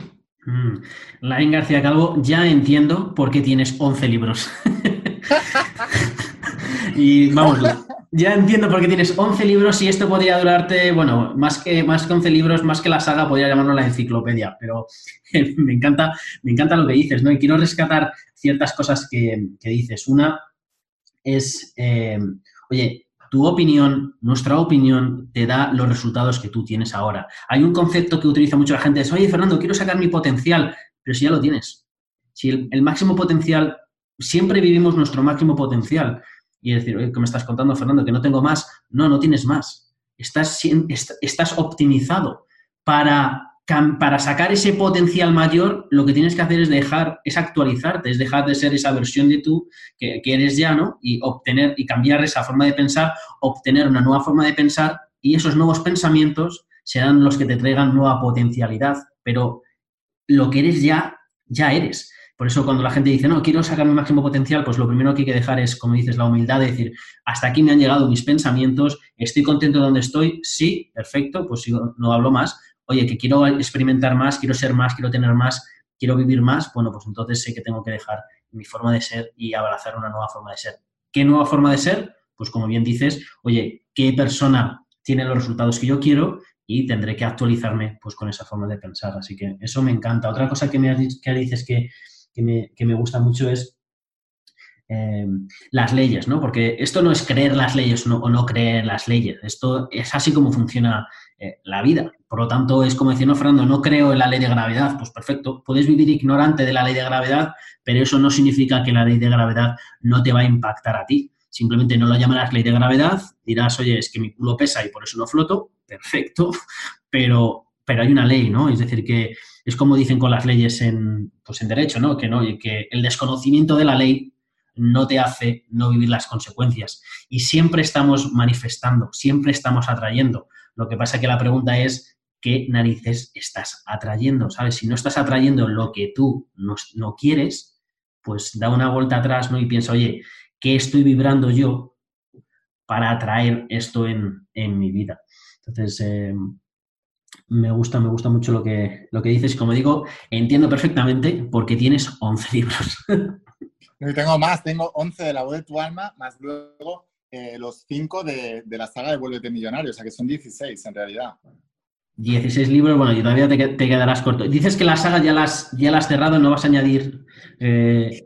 Mm. Lain García Calvo, ya entiendo por qué tienes 11 libros. y vamos, ya entiendo por qué tienes 11 libros y esto podría durarte, bueno, más que, más que 11 libros, más que la saga, podría llamarlo la enciclopedia, pero me encanta, me encanta lo que dices, ¿no? Y quiero rescatar ciertas cosas que, dices. Una es, eh, oye, tu opinión, nuestra opinión, te da los resultados que tú tienes ahora. Hay un concepto que utiliza mucho la gente, es, oye, Fernando, quiero sacar mi potencial, pero si ya lo tienes. Si el máximo potencial, siempre vivimos nuestro máximo potencial y decir, oye, ¿qué me estás contando, Fernando? Que no tengo más. No, no tienes más. Estás, estás optimizado. Para, para sacar ese potencial mayor, lo que tienes que hacer es dejar, es actualizarte, es dejar de ser esa versión de tú que, eres ya, ¿no? Y obtener y cambiar esa forma de pensar, obtener una nueva forma de pensar y esos nuevos pensamientos serán los que te traigan nueva potencialidad. Pero lo que eres ya, ya eres. Por eso cuando la gente dice, no, quiero sacar mi máximo potencial, pues lo primero que hay que dejar es, como dices, la humildad de decir, hasta aquí me han llegado mis pensamientos, estoy contento de donde estoy, sí, perfecto, pues no hablo más. Oye, que quiero experimentar más, quiero ser más, quiero tener más, quiero vivir más, bueno, pues entonces sé que tengo que dejar mi forma de ser y abrazar una nueva forma de ser. ¿Qué nueva forma de ser? Pues como bien dices, oye, ¿qué persona tiene los resultados que yo quiero? y tendré que actualizarme pues con esa forma de pensar. Así que eso me encanta. Otra cosa que me que dices que que me, gusta mucho es eh, las leyes, ¿no? Porque esto no es creer las leyes o no creer las leyes, esto es así como funciona eh, la vida. Por lo tanto, es como decir, no, Fernando, no creo en la ley de gravedad. Pues perfecto, puedes vivir ignorante de la ley de gravedad, pero eso no significa que la ley de gravedad no te va a impactar a ti. Simplemente no lo llamarás ley de gravedad, dirás, oye, es que mi culo pesa y por eso no floto, perfecto, pero, pero hay una ley, ¿no? Es decir, que es como dicen con las leyes en, pues en derecho, ¿no? Que, ¿no? que el desconocimiento de la ley no te hace no vivir las consecuencias. Y siempre estamos manifestando, siempre estamos atrayendo. Lo que pasa que la pregunta es, ¿qué narices estás atrayendo? ¿Sabes? Si no estás atrayendo lo que tú no, no quieres, pues da una vuelta atrás, ¿no? Y piensa, oye, ¿qué estoy vibrando yo para atraer esto en, en mi vida? Entonces, eh, me gusta, me gusta mucho lo que, lo que dices. Como digo, entiendo perfectamente porque tienes 11 libros. tengo más, tengo 11 de la voz de tu alma, más luego eh, los 5 de, de, la saga de Vuélvete Millonario, o sea que son 16 en realidad. 16 libros, bueno, y todavía te, te, quedarás corto. Dices que la saga ya las, ya la has cerrado, no vas a añadir eh,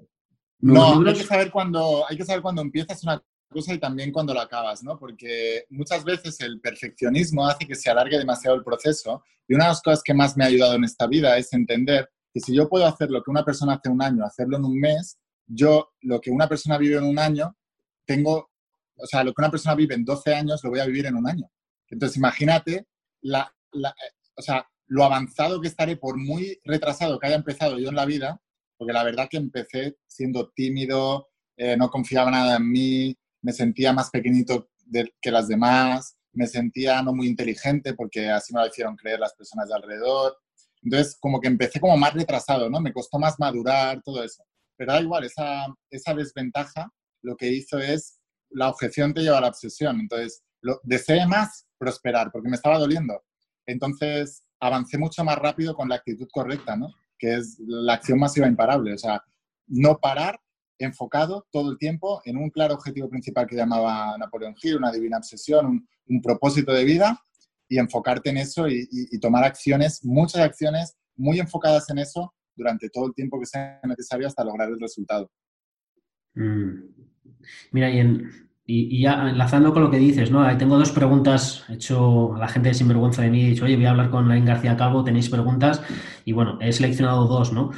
no, Hay que, saber cuando, hay que saber cuando empiezas una cosa y también cuando lo acabas, ¿no? Porque muchas veces el perfeccionismo hace que se alargue demasiado el proceso y una de las cosas que más me ha ayudado en esta vida es entender que si yo puedo hacer lo que una persona hace un año, hacerlo en un mes, yo lo que una persona vive en un año, tengo, o sea, lo que una persona vive en 12 años, lo voy a vivir en un año. Entonces, imagínate la, o sea, lo avanzado que estaré por muy retrasado que haya empezado yo en la vida, porque la verdad que empecé siendo tímido, eh, no confiaba nada en mí, me sentía más pequeñito que las demás, me sentía no muy inteligente porque así me lo hicieron creer las personas de alrededor. Entonces, como que empecé como más retrasado, ¿no? Me costó más madurar, todo eso. Pero da igual, esa desventaja lo que hizo es, la objeción te lleva a la obsesión. Entonces, lo, deseé más prosperar porque me estaba doliendo. Entonces, avancé mucho más rápido con la actitud correcta, ¿no? Que es la acción masiva imparable. O sea, no parar enfocado todo el tiempo en un claro objetivo principal que llamaba Napoleón Hill, una divina obsesión, un, propósito de vida, y enfocarte en eso y, tomar acciones, muchas acciones muy enfocadas en eso durante todo el tiempo que sea necesario hasta lograr el resultado. Mm. Mira, y en, y, ya enlazando con lo que dices, ¿no? Ahí tengo dos preguntas. He hecho a la gente de Sinvergüenza de mí, he dicho, oye, voy a hablar con Lain García Calvo, tenéis preguntas. Y bueno, he seleccionado dos, ¿no?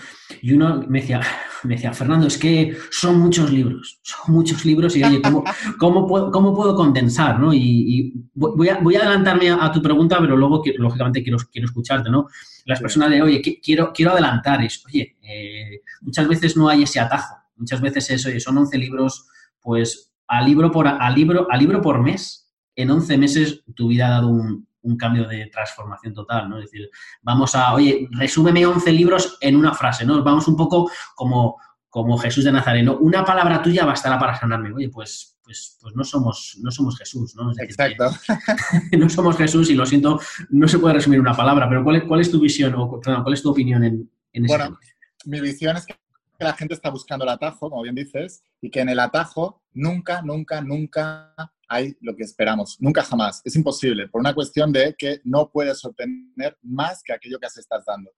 Y uno me decía, me decía, Fernando, es que son muchos libros, son muchos libros y oye, ¿cómo, cómo, puedo, cómo puedo, condensar, ¿no? Y, voy, a, voy, a, adelantarme a, tu pregunta, pero luego, lógicamente, quiero, quiero escucharte, ¿no? Las personas de, oye, quiero, quiero adelantar, es, oye, eh, muchas veces no hay ese atajo, muchas veces eso, oye, son 11 libros, pues a libro por, a libro, a libro por mes, en 11 meses tu vida ha dado un, cambio de transformación total, ¿no? Es decir, vamos a, oye, resúmeme 11 libros en una frase, ¿no? Vamos un poco como, como Jesús de Nazareno. Una palabra tuya bastará para sanarme. Oye, pues, pues, pues no, somos, no somos Jesús, ¿no? Exacto. no somos Jesús y lo siento, no se puede resumir una palabra, pero ¿cuál es, cuál es tu visión o cuál es tu opinión en, en ese Bueno, mi visión es que la gente está buscando el atajo, como bien dices, y que en el atajo nunca, nunca, nunca hay lo que esperamos. Nunca jamás. Es imposible, por una cuestión de que no puedes obtener más que aquello que has, estado dando,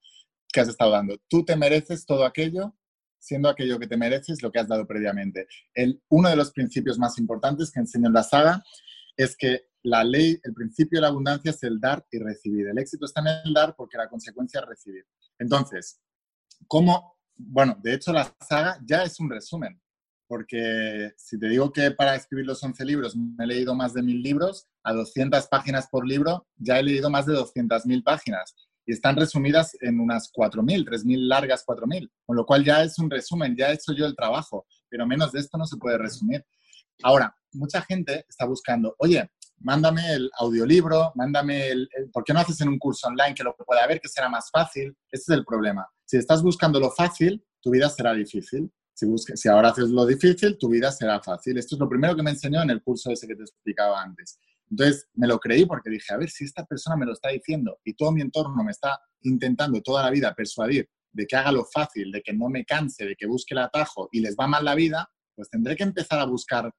que has estado dando. Tú te mereces todo aquello siendo aquello que te mereces lo que has dado previamente. El, uno de los principios más importantes que enseño en la saga es que la ley, el principio de la abundancia es el dar y recibir. El éxito está en el dar porque la consecuencia es recibir. Entonces, ¿cómo? Bueno, de hecho la saga ya es un resumen, porque si te digo que para escribir los 11 libros me he leído más de mil libros, a 200 páginas por libro ya he leído más de 200.000 páginas y están resumidas en unas 4.000, 3.000 largas 4.000, con lo cual ya es un resumen, ya he hecho yo el trabajo, pero menos de esto no se puede resumir. Ahora, mucha gente está buscando, oye, mándame el audiolibro, mándame el, ¿Por qué no haces en un curso online que lo pueda ver, que será más fácil? Ese es el problema. Si estás buscando lo fácil, tu vida será difícil. Si, si ahora haces lo difícil, tu vida será fácil. Esto es lo primero que me enseñó en el curso ese que te explicaba antes. Entonces me lo creí porque dije, a ver, si esta persona me lo está diciendo y todo mi entorno me está intentando toda la vida persuadir de que haga lo fácil, de que no me canse, de que busque el atajo y les va mal la vida, pues tendré que empezar a buscar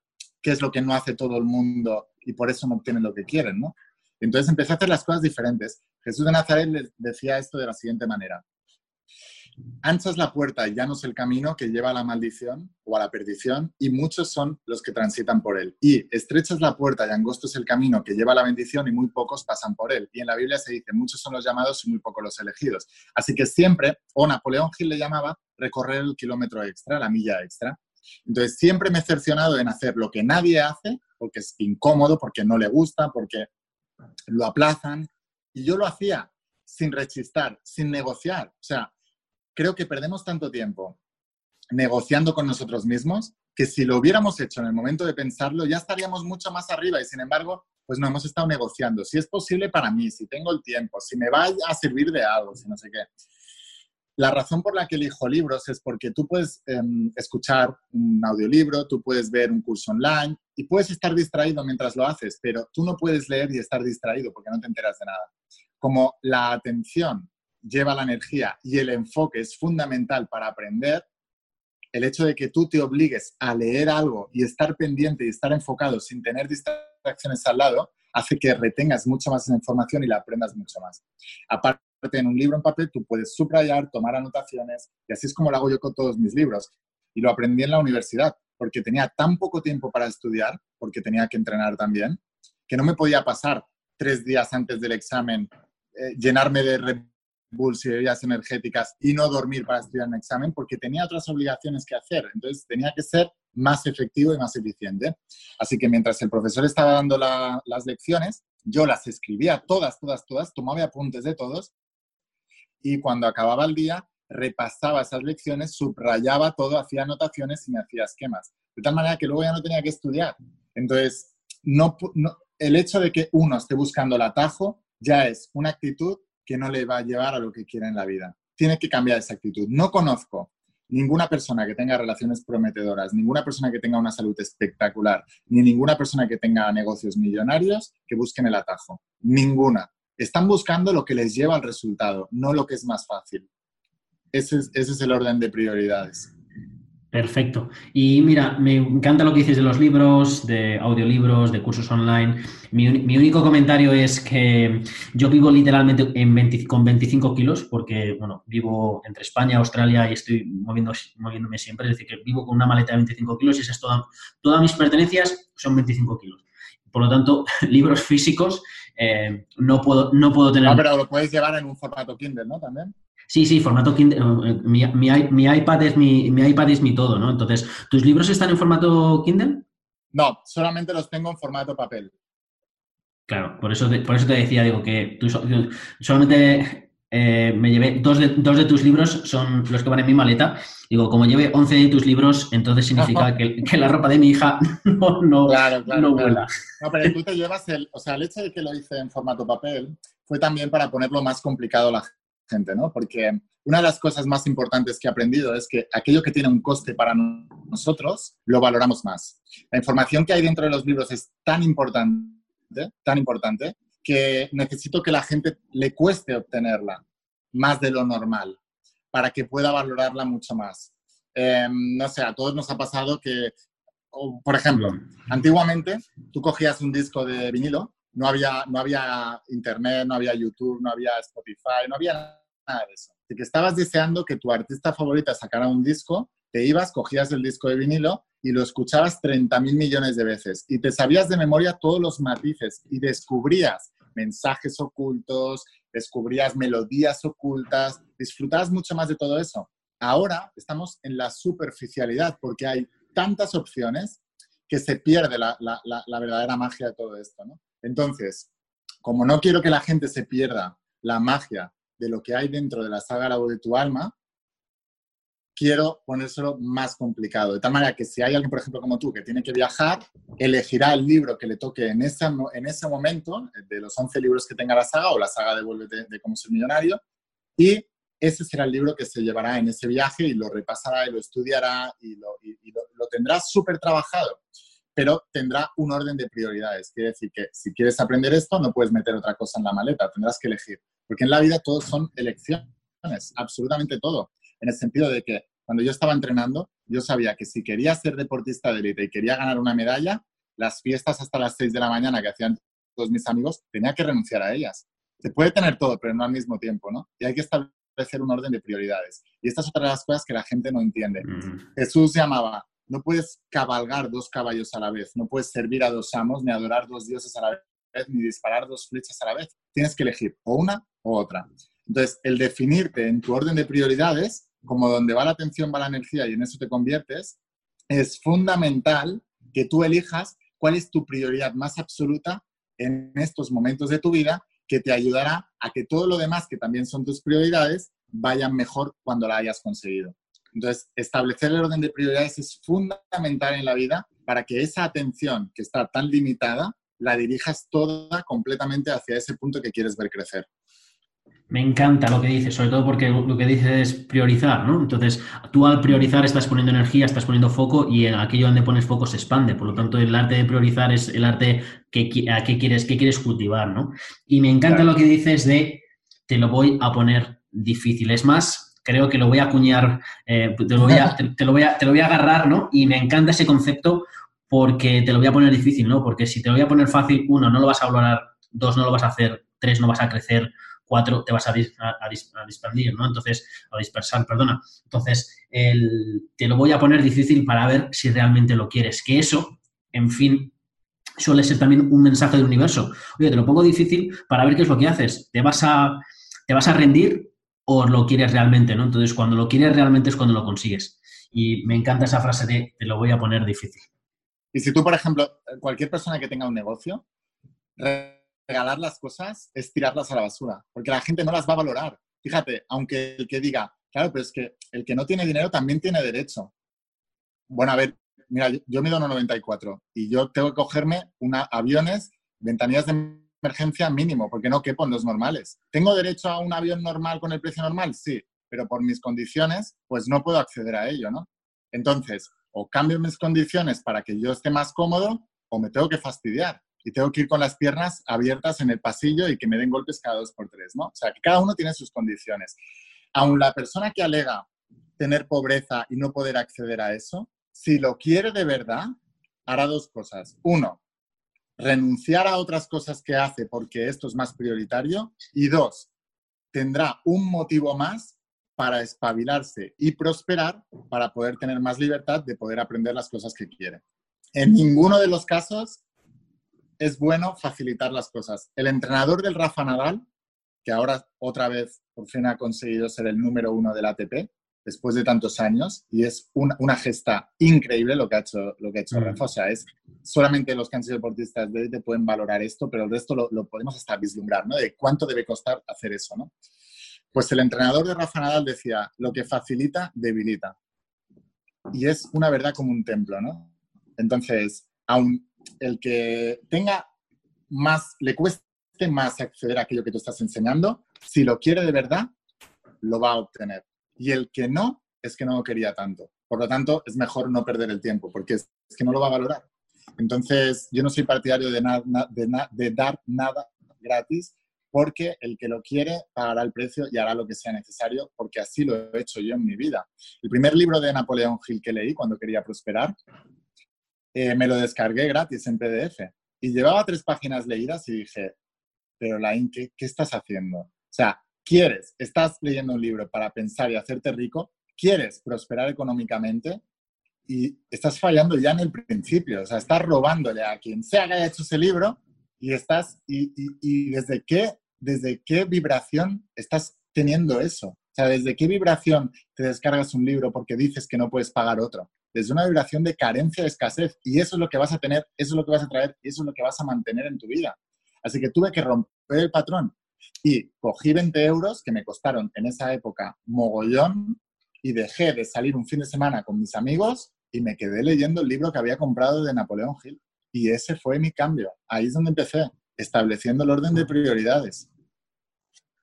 qué es lo que no hace todo el mundo y por eso no obtienen lo que quieren, ¿no? Entonces empecé a hacer las cosas diferentes. Jesús de Nazaret les decía esto de la siguiente manera. Ancha es la puerta y llano es el camino que lleva a la maldición o a la perdición, y muchos son los que transitan por él. Y estrecha es la puerta y angosto es el camino que lleva a la bendición, y muy pocos pasan por él. Y en la Biblia se dice, muchos son los llamados y muy pocos los elegidos. Así que siempre, o Napoleón Gil le llamaba, recorrer el kilómetro extra, la milla extra. Entonces, siempre me he cercionado en hacer lo que nadie hace, porque es incómodo, porque no le gusta, porque lo aplazan. Y yo lo hacía sin rechistar, sin negociar. O sea, creo que perdemos tanto tiempo negociando con nosotros mismos que si lo hubiéramos hecho en el momento de pensarlo ya estaríamos mucho más arriba y sin embargo pues no hemos estado negociando. Si es posible para mí, si tengo el tiempo, si me va a servir de algo, si no sé qué. La razón por la que elijo libros es porque tú puedes em, escuchar un audiolibro, tú puedes ver un curso online y puedes estar distraído mientras lo haces, pero tú no puedes leer y estar distraído porque no te enteras de nada. Como la atención lleva la energía y el enfoque es fundamental para aprender, el hecho de que tú te obligues a leer algo y estar pendiente y estar enfocado sin tener distracciones al lado, hace que retengas mucha más información y la aprendas mucho más. Aparte, en un libro en papel tú puedes subrayar, tomar anotaciones, y así es como lo hago yo con todos mis libros. Y lo aprendí en la universidad, porque tenía tan poco tiempo para estudiar, porque tenía que entrenar también, que no me podía pasar tres días antes del examen, eh, llenarme de Bulls y bebidas energéticas y no dormir para estudiar un examen porque tenía otras obligaciones que hacer. Entonces tenía que ser más efectivo y más eficiente. Así que mientras el profesor estaba dando las lecciones, yo las escribía todas, todas, todas, tomaba apuntes de todos y cuando acababa el día repasaba esas lecciones, subrayaba todo, hacía anotaciones y me hacía esquemas. De tal manera que luego ya no tenía que estudiar. Entonces, no, el hecho de que uno esté buscando el atajo ya es una actitud que no le va a llevar a lo que quiere en la vida. Tiene que cambiar esa actitud. No conozco ninguna persona que tenga relaciones prometedoras, ninguna persona que tenga una salud espectacular, ni ninguna persona que tenga negocios millonarios que busquen el atajo. Ninguna. Están buscando lo que les lleva al resultado, no lo que es más fácil. Ese es, ese es el orden de prioridades. Perfecto. Y mira, me encanta lo que dices de los libros, de audiolibros, de cursos online. Mi, único comentario es que yo vivo literalmente en con 25 kilos, porque bueno, vivo entre España, Australia y estoy moviendo, moviéndome siempre. Es decir, que vivo con una maleta de 25 kilos y esas toda, todas mis pertenencias son 25 kilos. Por lo tanto, libros físicos eh, no, puedo, no puedo tener. Ah, pero lo puedes llevar en un formato Kindle, ¿no? También. Sí, sí, formato Kindle. Eh, mi, mi, iPad es mi, mi, iPad es mi todo, ¿no? Entonces, ¿tus libros están en formato Kindle? No, solamente los tengo en formato papel. Claro, por eso te, por eso te decía, digo, que tú solamente eh, me llevé dos de, dos de, tus libros, son los que van en mi maleta. Digo, como lleve 11 de tus libros, entonces significa que, que, la ropa de mi hija no, no, claro, claro, no vuela. No, pero tú te llevas el, o sea, el hecho de que lo hice en formato papel fue también para ponerlo más complicado a la gente, ¿no? Porque una de las cosas más importantes que he aprendido es que aquello que tiene un coste para nosotros, lo valoramos más. La información que hay dentro de los libros es tan importante, tan importante, que necesito que la gente le cueste obtenerla más de lo normal para que pueda valorarla mucho más. Em, no sé, a todos nos ha pasado que por ejemplo, antiguamente tú cogías un disco de vinilo, no había, no había internet, no había YouTube, no había Spotify, no había nada de eso. Si que estabas deseando que tu artista favorita sacara un disco, te ibas, cogías el disco de vinilo y lo escuchabas 30 mil millones de veces y te sabías de memoria todos los matices y descubrías mensajes ocultos, descubrías melodías ocultas, disfrutabas mucho más de todo eso. Ahora estamos en la superficialidad porque hay tantas opciones que se pierde la, verdadera magia de todo esto. Entonces, como no quiero que la gente se pierda la magia de lo que hay dentro de la saga La voz de tu alma, quiero ponérselo más complicado. De tal manera que si hay alguien, por ejemplo, como tú, que tiene que viajar, elegirá el libro que le toque en, esa, en ese momento, de los 11 libros que tenga la saga o la saga de Vuelve de, Cómo ser millonario, y ese será el libro que se llevará en ese viaje y lo repasará y lo estudiará y lo, lo tendrá súper trabajado, pero tendrá un orden de prioridades. Quiere decir que si quieres aprender esto, no puedes meter otra cosa en la maleta, tendrás que elegir. Porque en la vida todo son elecciones, absolutamente todo en el sentido de que cuando yo estaba entrenando, yo sabía que si quería ser deportista de élite y quería ganar una medalla, las fiestas hasta las 6 de la mañana que hacían todos mis amigos, tenía que renunciar a ellas. Se puede tener todo, pero no al mismo tiempo, ¿no? Y hay que establecer un orden de prioridades. Y esta es otra de las cosas que la gente no entiende. Jesús llamaba, no puedes cabalgar dos caballos a la vez, no puedes servir a dos amos, ni adorar dos dioses a la vez, ni disparar dos flechas a la vez. Tienes que elegir o una o otra. Entonces, el definirte en tu orden de prioridades como donde va la atención va la energía y en eso te conviertes, es fundamental que tú elijas cuál es tu prioridad más absoluta en estos momentos de tu vida que te ayudará a que todo lo demás, que también son tus prioridades, vayan mejor cuando la hayas conseguido. Entonces, establecer el orden de prioridades es fundamental en la vida para que esa atención que está tan limitada la dirijas toda completamente hacia ese punto que quieres ver crecer. Me encanta lo que dices, sobre todo porque lo que dices es priorizar, ¿no? Entonces, tú al priorizar estás poniendo energía, estás poniendo foco y en aquello donde pones foco se expande. Por lo tanto, el arte de priorizar es el arte que, a qué quieres, qué quieres cultivar, ¿no? Y me encanta lo que dices de te lo voy a poner difícil. Es más, creo que lo voy a acuñar, eh, te, lo voy a, te, lo voy a, te lo voy a agarrar, ¿no? Y me encanta ese concepto porque te lo voy a poner difícil, ¿no? Porque si te lo voy a poner fácil, uno, no lo vas a valorar, dos, no lo vas a hacer, tres, no vas a crecer, te vas a, a, disperdir, ¿no? Entonces, a dispersar, perdona. Entonces, te lo voy a poner difícil para ver si realmente lo quieres. Que eso, en fin, suele ser también un mensaje del universo. Oye, te lo pongo difícil para ver qué es lo que haces. ¿Te vas a, te vas a rendir o lo quieres realmente, ¿no? Entonces, cuando lo quieres realmente es cuando lo consigues. Y me encanta esa frase de te lo voy a poner difícil. Y si tú, por ejemplo, cualquier persona que tenga un negocio, regalar las cosas es tirarlas a la basura, porque la gente no las va a valorar. Fíjate, aunque el que diga, claro, pero es que el que no tiene dinero también tiene derecho. Bueno, a ver, mira, yo, mido 1,94 y yo tengo que cogerme una, aviones, ventanillas de emergencia mínimo, porque no quepo en los normales. ¿Tengo derecho a un avión normal con el precio normal? Sí, pero por mis condiciones, pues no puedo acceder a ello, ¿no? Entonces, o cambio mis condiciones para que yo esté más cómodo o me tengo que fastidiar y tengo que ir con las piernas abiertas en el pasillo y que me den golpes cada dos por tres, ¿no? O sea, que cada uno tiene sus condiciones. Aún la persona que alega tener pobreza y no poder acceder a eso, si lo quiere de verdad, hará dos cosas. Uno, renunciar a otras cosas que hace porque esto es más prioritario. Y dos, tendrá un motivo más para espabilarse y prosperar para poder tener más libertad de poder aprender las cosas que quiere. En ninguno de los casos es bueno facilitar las cosas. El entrenador del Rafa Nadal, que ahora otra vez por fin ha conseguido ser el número uno del ATP, después de tantos años, y es una, gesta increíble lo que ha hecho, lo que ha hecho mm. Rafa. O sea, es solamente los que han sido deportistas de élite pueden valorar esto, pero el resto lo, lo, podemos hasta vislumbrar, ¿no? De cuánto debe costar hacer eso, ¿no? Pues el entrenador de Rafa Nadal decía, lo que facilita, debilita. Y es una verdad como un templo, ¿no? Entonces, aún el que tenga más, le cueste más acceder a aquello que tú estás enseñando, si lo quiere de verdad, lo va a obtener. Y el que no, es que no lo quería tanto. Por lo tanto, es mejor no perder el tiempo, porque es, que no lo va a valorar. Entonces, yo no soy partidario de, dar nada gratis, porque el que lo quiere pagará el precio y hará lo que sea necesario, porque así lo he hecho yo en mi vida. El primer libro de Napoleón Hill que leí cuando quería prosperar eh, me lo descargué gratis en PDF. Y llevaba tres páginas leídas y dije, pero Lain, ¿qué, ¿qué estás haciendo? O sea, quieres, estás leyendo un libro para pensar y hacerte rico, quieres prosperar económicamente y estás fallando ya en el principio, o sea, estás robándole a quien sea que haya hecho ese libro y estás, y, y, desde, qué, desde qué vibración estás teniendo eso. O sea, desde qué vibración te descargas un libro porque dices que no puedes pagar otro. Desde una vibración de carencia, de escasez. Y eso es lo que vas a tener, eso es lo que vas a traer, y eso es lo que vas a mantener en tu vida. Así que tuve que romper el patrón y cogí 20 euros que me costaron en esa época mogollón y dejé de salir un fin de semana con mis amigos y me quedé leyendo el libro que había comprado de Napoleón Hill. Y ese fue mi cambio. Ahí es donde empecé, estableciendo el orden de prioridades.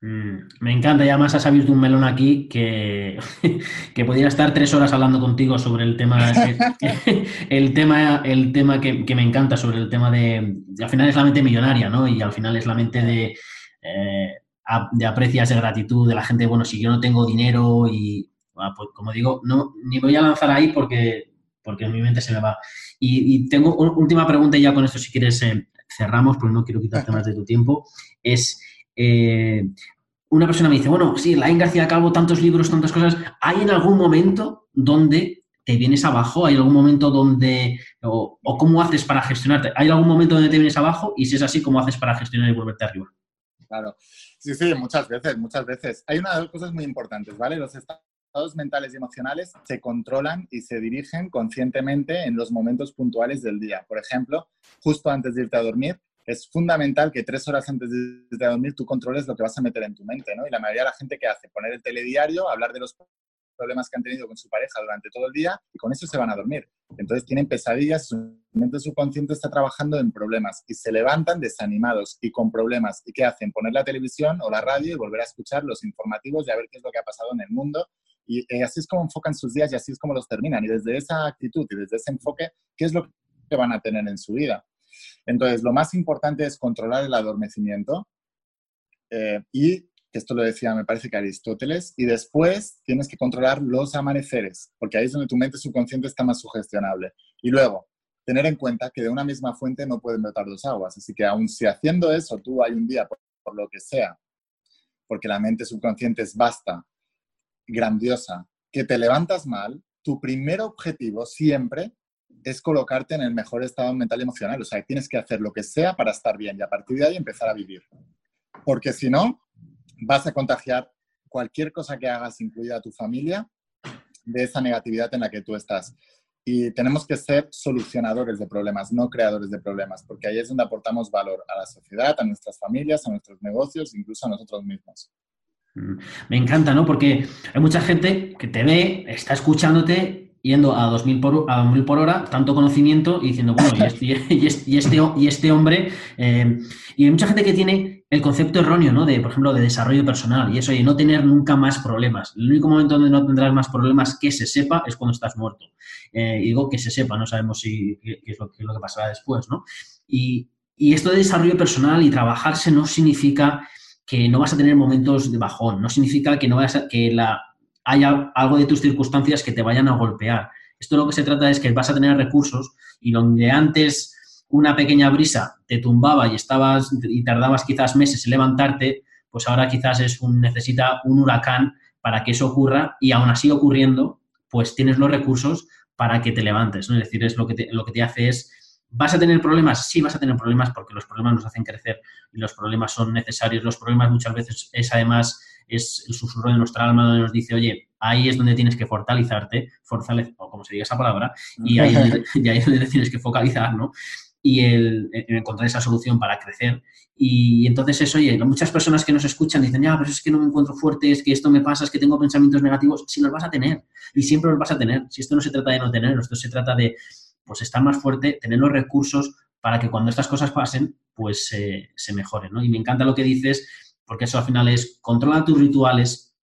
Mm, me encanta, ya más has abierto un melón aquí que, que podría estar tres horas hablando contigo sobre el tema, el, tema, el tema que, me encanta, sobre el tema de, al final es la mente millonaria, ¿no? Y al final es la mente de, eh, de aprecias, de gratitud, de la gente, bueno, si yo no tengo dinero y, ah, pues como digo, no, ni voy a lanzar ahí porque, porque en mi mente se me va. Y, tengo una última pregunta y ya con esto si quieres eh, cerramos, porque no quiero quitarte más de tu tiempo, es... Eh, una persona me dice, bueno, sí, Lain García Calvo, tantos libros, tantas cosas, ¿hay en algún momento donde te vienes abajo? ¿Hay algún momento donde, o, o, cómo haces para gestionarte? ¿Hay algún momento donde te vienes abajo? Y si es así, ¿cómo haces para gestionar y volverte arriba? Claro. Sí, sí, muchas veces, muchas veces. Hay una de las cosas muy importantes, ¿vale? Los estados mentales y emocionales se controlan y se dirigen conscientemente en los momentos puntuales del día. Por ejemplo, justo antes de irte a dormir, es fundamental que tres horas antes de dormir tú controles lo que vas a meter en tu mente, ¿no? Y la mayoría de la gente que hace, poner el telediario, hablar de los problemas que han tenido con su pareja durante todo el día y con eso se van a dormir. Entonces tienen pesadillas, su mente subconsciente está trabajando en problemas y se levantan desanimados y con problemas. ¿Y qué hacen? Poner la televisión o la radio y volver a escuchar los informativos y a ver qué es lo que ha pasado en el mundo. Y, y así es como enfocan sus días y así es como los terminan. Y desde esa actitud y desde ese enfoque, ¿qué es lo que van a tener en su vida? Entonces, lo más importante es controlar el adormecimiento eh, y que esto lo decía, me parece que Aristóteles, y después tienes que controlar los amaneceres, porque ahí es donde tu mente subconsciente está más sugestionable. Y luego, tener en cuenta que de una misma fuente no pueden brotar dos aguas, así que aun si haciendo eso tú hay un día, por, por lo que sea, porque la mente subconsciente es vasta, grandiosa, que te levantas mal, tu primer objetivo siempre es colocarte en el mejor estado mental y emocional. O sea, tienes que hacer lo que sea para estar bien y a partir de ahí empezar a vivir. Porque si no, vas a contagiar cualquier cosa que hagas, incluida tu familia, de esa negatividad en la que tú estás. Y tenemos que ser solucionadores de problemas, no creadores de problemas, porque ahí es donde aportamos valor a la sociedad, a nuestras familias, a nuestros negocios, incluso a nosotros mismos. Mm. Me encanta, ¿no? Porque hay mucha gente que te ve, está escuchándote yendo a 2000 por, a 2000 por hora, tanto conocimiento y diciendo, bueno, y este, y este, y este, hombre, eh, y hay mucha gente que tiene el concepto erróneo, ¿no? De, por ejemplo, de desarrollo personal y eso, y no tener nunca más problemas. El único momento donde no tendrás más problemas que se sepa es cuando estás muerto. Eh, y digo que se sepa, no sabemos si, qué, es lo, qué, es lo, que pasará después, ¿no? Y, y esto de desarrollo personal y trabajarse no significa que no vas a tener momentos de bajón, no significa que no vas a, que la, haya algo de tus circunstancias que te vayan a golpear. Esto lo que se trata es que vas a tener recursos y donde antes una pequeña brisa te tumbaba y estabas y tardabas quizás meses en levantarte, pues ahora quizás es un necesita un huracán para que eso ocurra y aún así ocurriendo, pues tienes los recursos para que te levantes, ¿no? Es decir, es lo que lo que te hace es ¿Vas a tener problemas? Sí, vas a tener problemas porque los problemas nos hacen crecer y los problemas son necesarios. Los problemas muchas veces es además es el susurro de nuestra alma donde nos dice, oye, ahí es donde tienes que fortalecerte, fortalecer, o como se diga esa palabra, y ahí, y ahí es donde tienes que focalizar, ¿no? Y el, encontrar esa solución para crecer. Y entonces eso, oye, muchas personas que nos escuchan dicen, ya, pero es que no me encuentro fuerte, es que esto me pasa, es que tengo pensamientos negativos. Si los vas a tener, y siempre los vas a tener. Si esto no se trata de no tener, esto se trata de pues estar más fuerte, tener los recursos para que cuando estas cosas pasen, pues se mejoren, ¿no? Y me encanta lo que dices, porque eso al final es controla tus rituales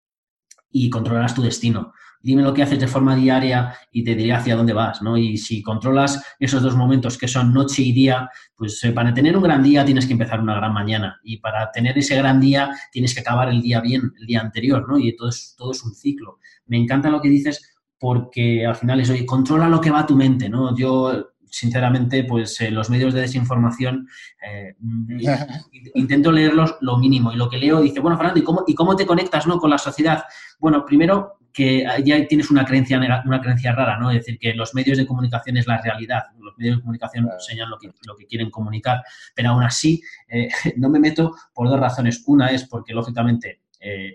y controlarás tu destino. Dime lo que haces de forma diaria y te diré hacia dónde vas, ¿no? Y si controlas esos dos momentos que son noche y día, pues eh, para tener un gran día tienes que empezar una gran mañana y para tener ese gran día tienes que acabar el día bien, el día anterior, ¿no? Y todo es, todo es un ciclo. Me encanta lo que dices porque al final es, oye, controla lo que va tu mente, ¿no? Yo sinceramente, pues eh, los medios de desinformación eh, intento leerlos lo mínimo y lo que leo dice, bueno, Fernando, ¿y cómo, y cómo te conectas ¿no? con la sociedad? Bueno, primero que ya tienes una creencia, una creencia rara, ¿no? Es decir, que los medios de comunicación es la realidad, los medios de comunicación enseñan lo que, lo que quieren comunicar, pero aún así no me meto por dos razones. Una es porque, lógicamente,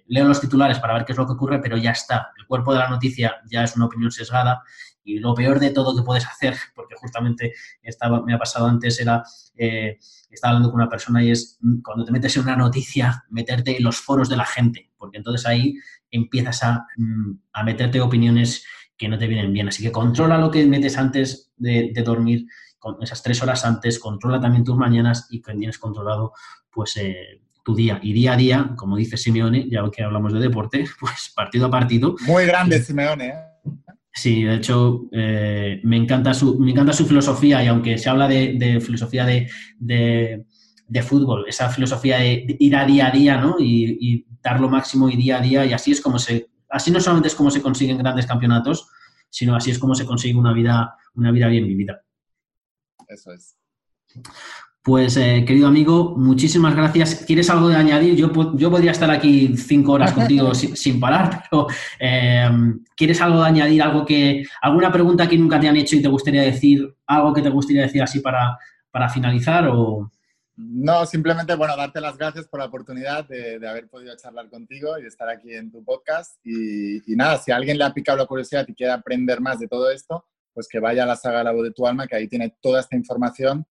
leo los titulares para ver qué es lo que ocurre, pero ya está. El cuerpo de la noticia ya es una opinión sesgada y lo peor de todo que puedes hacer, porque justamente estaba, me ha pasado antes, era, eh, estaba hablando con una persona y es cuando te metes en una noticia, meterte en los foros de la gente, porque entonces ahí empiezas a, mm, a meterte opiniones que no te vienen bien. Así que controla lo que metes antes de, dormir, con esas tres horas antes, controla también tus mañanas y que tienes controlado pues eh, tu día. Y día a día, como dice Simeone, ya que hablamos de deporte, pues partido a partido. Muy grande Simeone, ¿eh? Sí, de hecho, eh, me, encanta su, me encanta su filosofía y aunque se habla de, filosofía de, fútbol, esa filosofía de, ir a día a día ¿no? Y, dar lo máximo y día a día y así es como se, así no solamente es como se consiguen grandes campeonatos, sino así es como se consigue una vida, una vida bien vivida. Eso es. Pues, eh, querido amigo, muchísimas gracias. ¿Quieres algo de añadir? Yo, yo podría estar aquí cinco horas contigo sin, parar, pero eh, ¿quieres algo de añadir? Algo que, ¿Alguna pregunta que nunca te han hecho y te gustaría decir? ¿Algo que te gustaría decir así para, para finalizar? O... No, simplemente, bueno, darte las gracias por la oportunidad de, haber podido charlar contigo y de estar aquí en tu podcast. Y, nada, si a alguien le ha picado la curiosidad y quiere aprender más de todo esto, pues que vaya a la saga La voz de tu alma, que ahí tiene toda esta información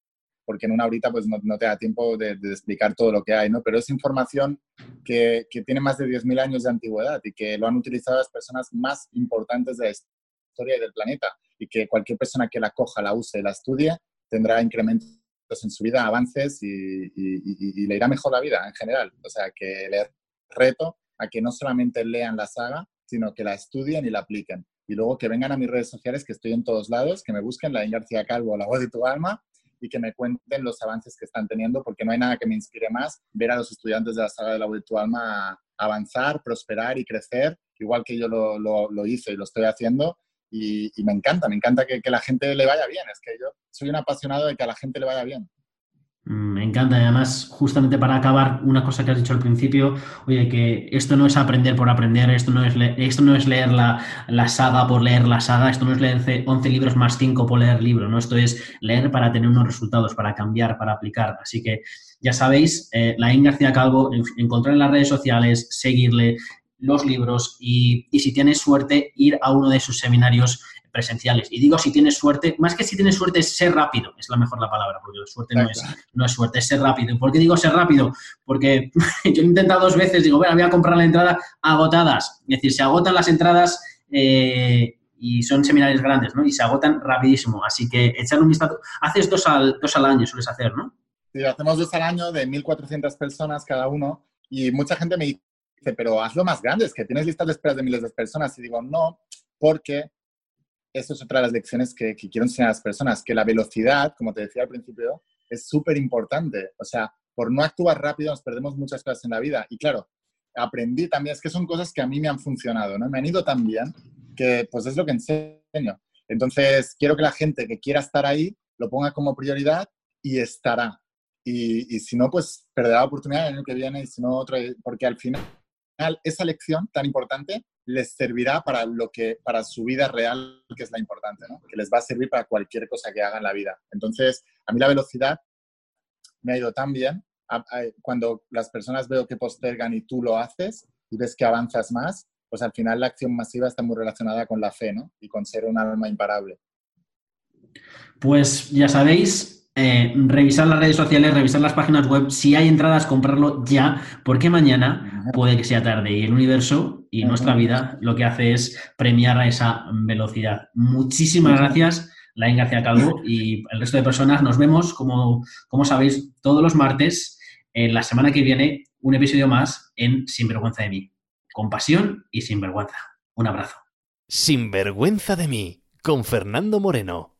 porque en una horita pues no, te da tiempo de, explicar todo lo que hay, ¿no? Pero es información que, que tiene más de 10.000 años de antigüedad y que lo han utilizado las personas más importantes de la historia y del planeta y que cualquier persona que la coja, la use, la estudie, tendrá incrementos en su vida, avances y, y, le irá mejor la vida en general. O sea, que le reto a que no solamente lean la saga, sino que la estudien y la apliquen. Y luego que vengan a mis redes sociales, que estoy en todos lados, que me busquen, la García Calvo, la voz de tu alma, y que me cuenten los avances que están teniendo, porque no hay nada que me inspire más ver a los estudiantes de la saga de la de tu alma avanzar, prosperar y crecer, igual que yo lo, lo, hice y lo estoy haciendo. Y, me encanta, me encanta que, que la gente le vaya bien. Es que yo soy un apasionado de que a la gente le vaya bien. Mm, me encanta, además, justamente para acabar, una cosa que has dicho al principio, oye, que esto no es aprender por aprender, esto no es, esto no es leer la, saga por leer la saga, esto no es leer 11 libros más 5 por leer libro, ¿no? Esto es leer para tener unos resultados, para cambiar, para aplicar. Así que ya sabéis, eh, Laín García Calvo, encontrar en las redes sociales, seguirle los libros y, y si tienes suerte, ir a uno de sus seminarios presenciales. Y digo si tienes suerte, más que si tienes suerte es ser rápido, es la mejor la palabra, porque la suerte no es, no es suerte, es ser rápido. por qué digo ser rápido? Porque yo he intentado dos veces, digo, bueno, voy a comprar la entrada agotadas. Es decir, se agotan las entradas eh, y son seminarios grandes, ¿no? Y se agotan rapidísimo. Así que echar un vistazo. Haces dos al, dos al año, sueles hacer, ¿no? Sí, hacemos dos al año de 1.400 personas cada uno y mucha gente me dice, pero hazlo más grande, es que tienes listas de esperas de miles de personas. Y digo, no, porque eso es otra de las lecciones que, quiero enseñar a las personas, que la velocidad, como te decía al principio, es súper importante. O sea, por no actuar rápido nos perdemos muchas cosas en la vida. Y claro, aprendí también, es que son cosas que a mí me han funcionado, ¿no? Me han ido tan bien que pues es lo que enseño. Entonces, quiero que la gente que quiera estar ahí lo ponga como prioridad y estará. Y, y si no, pues perderá la oportunidad el año que viene y si no, otro, porque al final esa lección tan importante les servirá para, lo que, para su vida real, que es la importante, ¿no? que les va a servir para cualquier cosa que hagan en la vida. Entonces, a mí la velocidad me ha ido tan bien. Cuando las personas veo que postergan y tú lo haces y ves que avanzas más, pues al final la acción masiva está muy relacionada con la fe ¿no? y con ser un alma imparable. Pues ya sabéis, eh, revisar las redes sociales, revisar las páginas web, si hay entradas, comprarlo ya, porque mañana puede que sea tarde y el universo y nuestra vida lo que hace es premiar a esa velocidad. Muchísimas gracias, Lain García Calvo y el resto de personas. Nos vemos, como, como sabéis, todos los martes. En la semana que viene, un episodio más en Sinvergüenza de mí. Con pasión y sin vergüenza. Un abrazo. Sinvergüenza de mí, con Fernando Moreno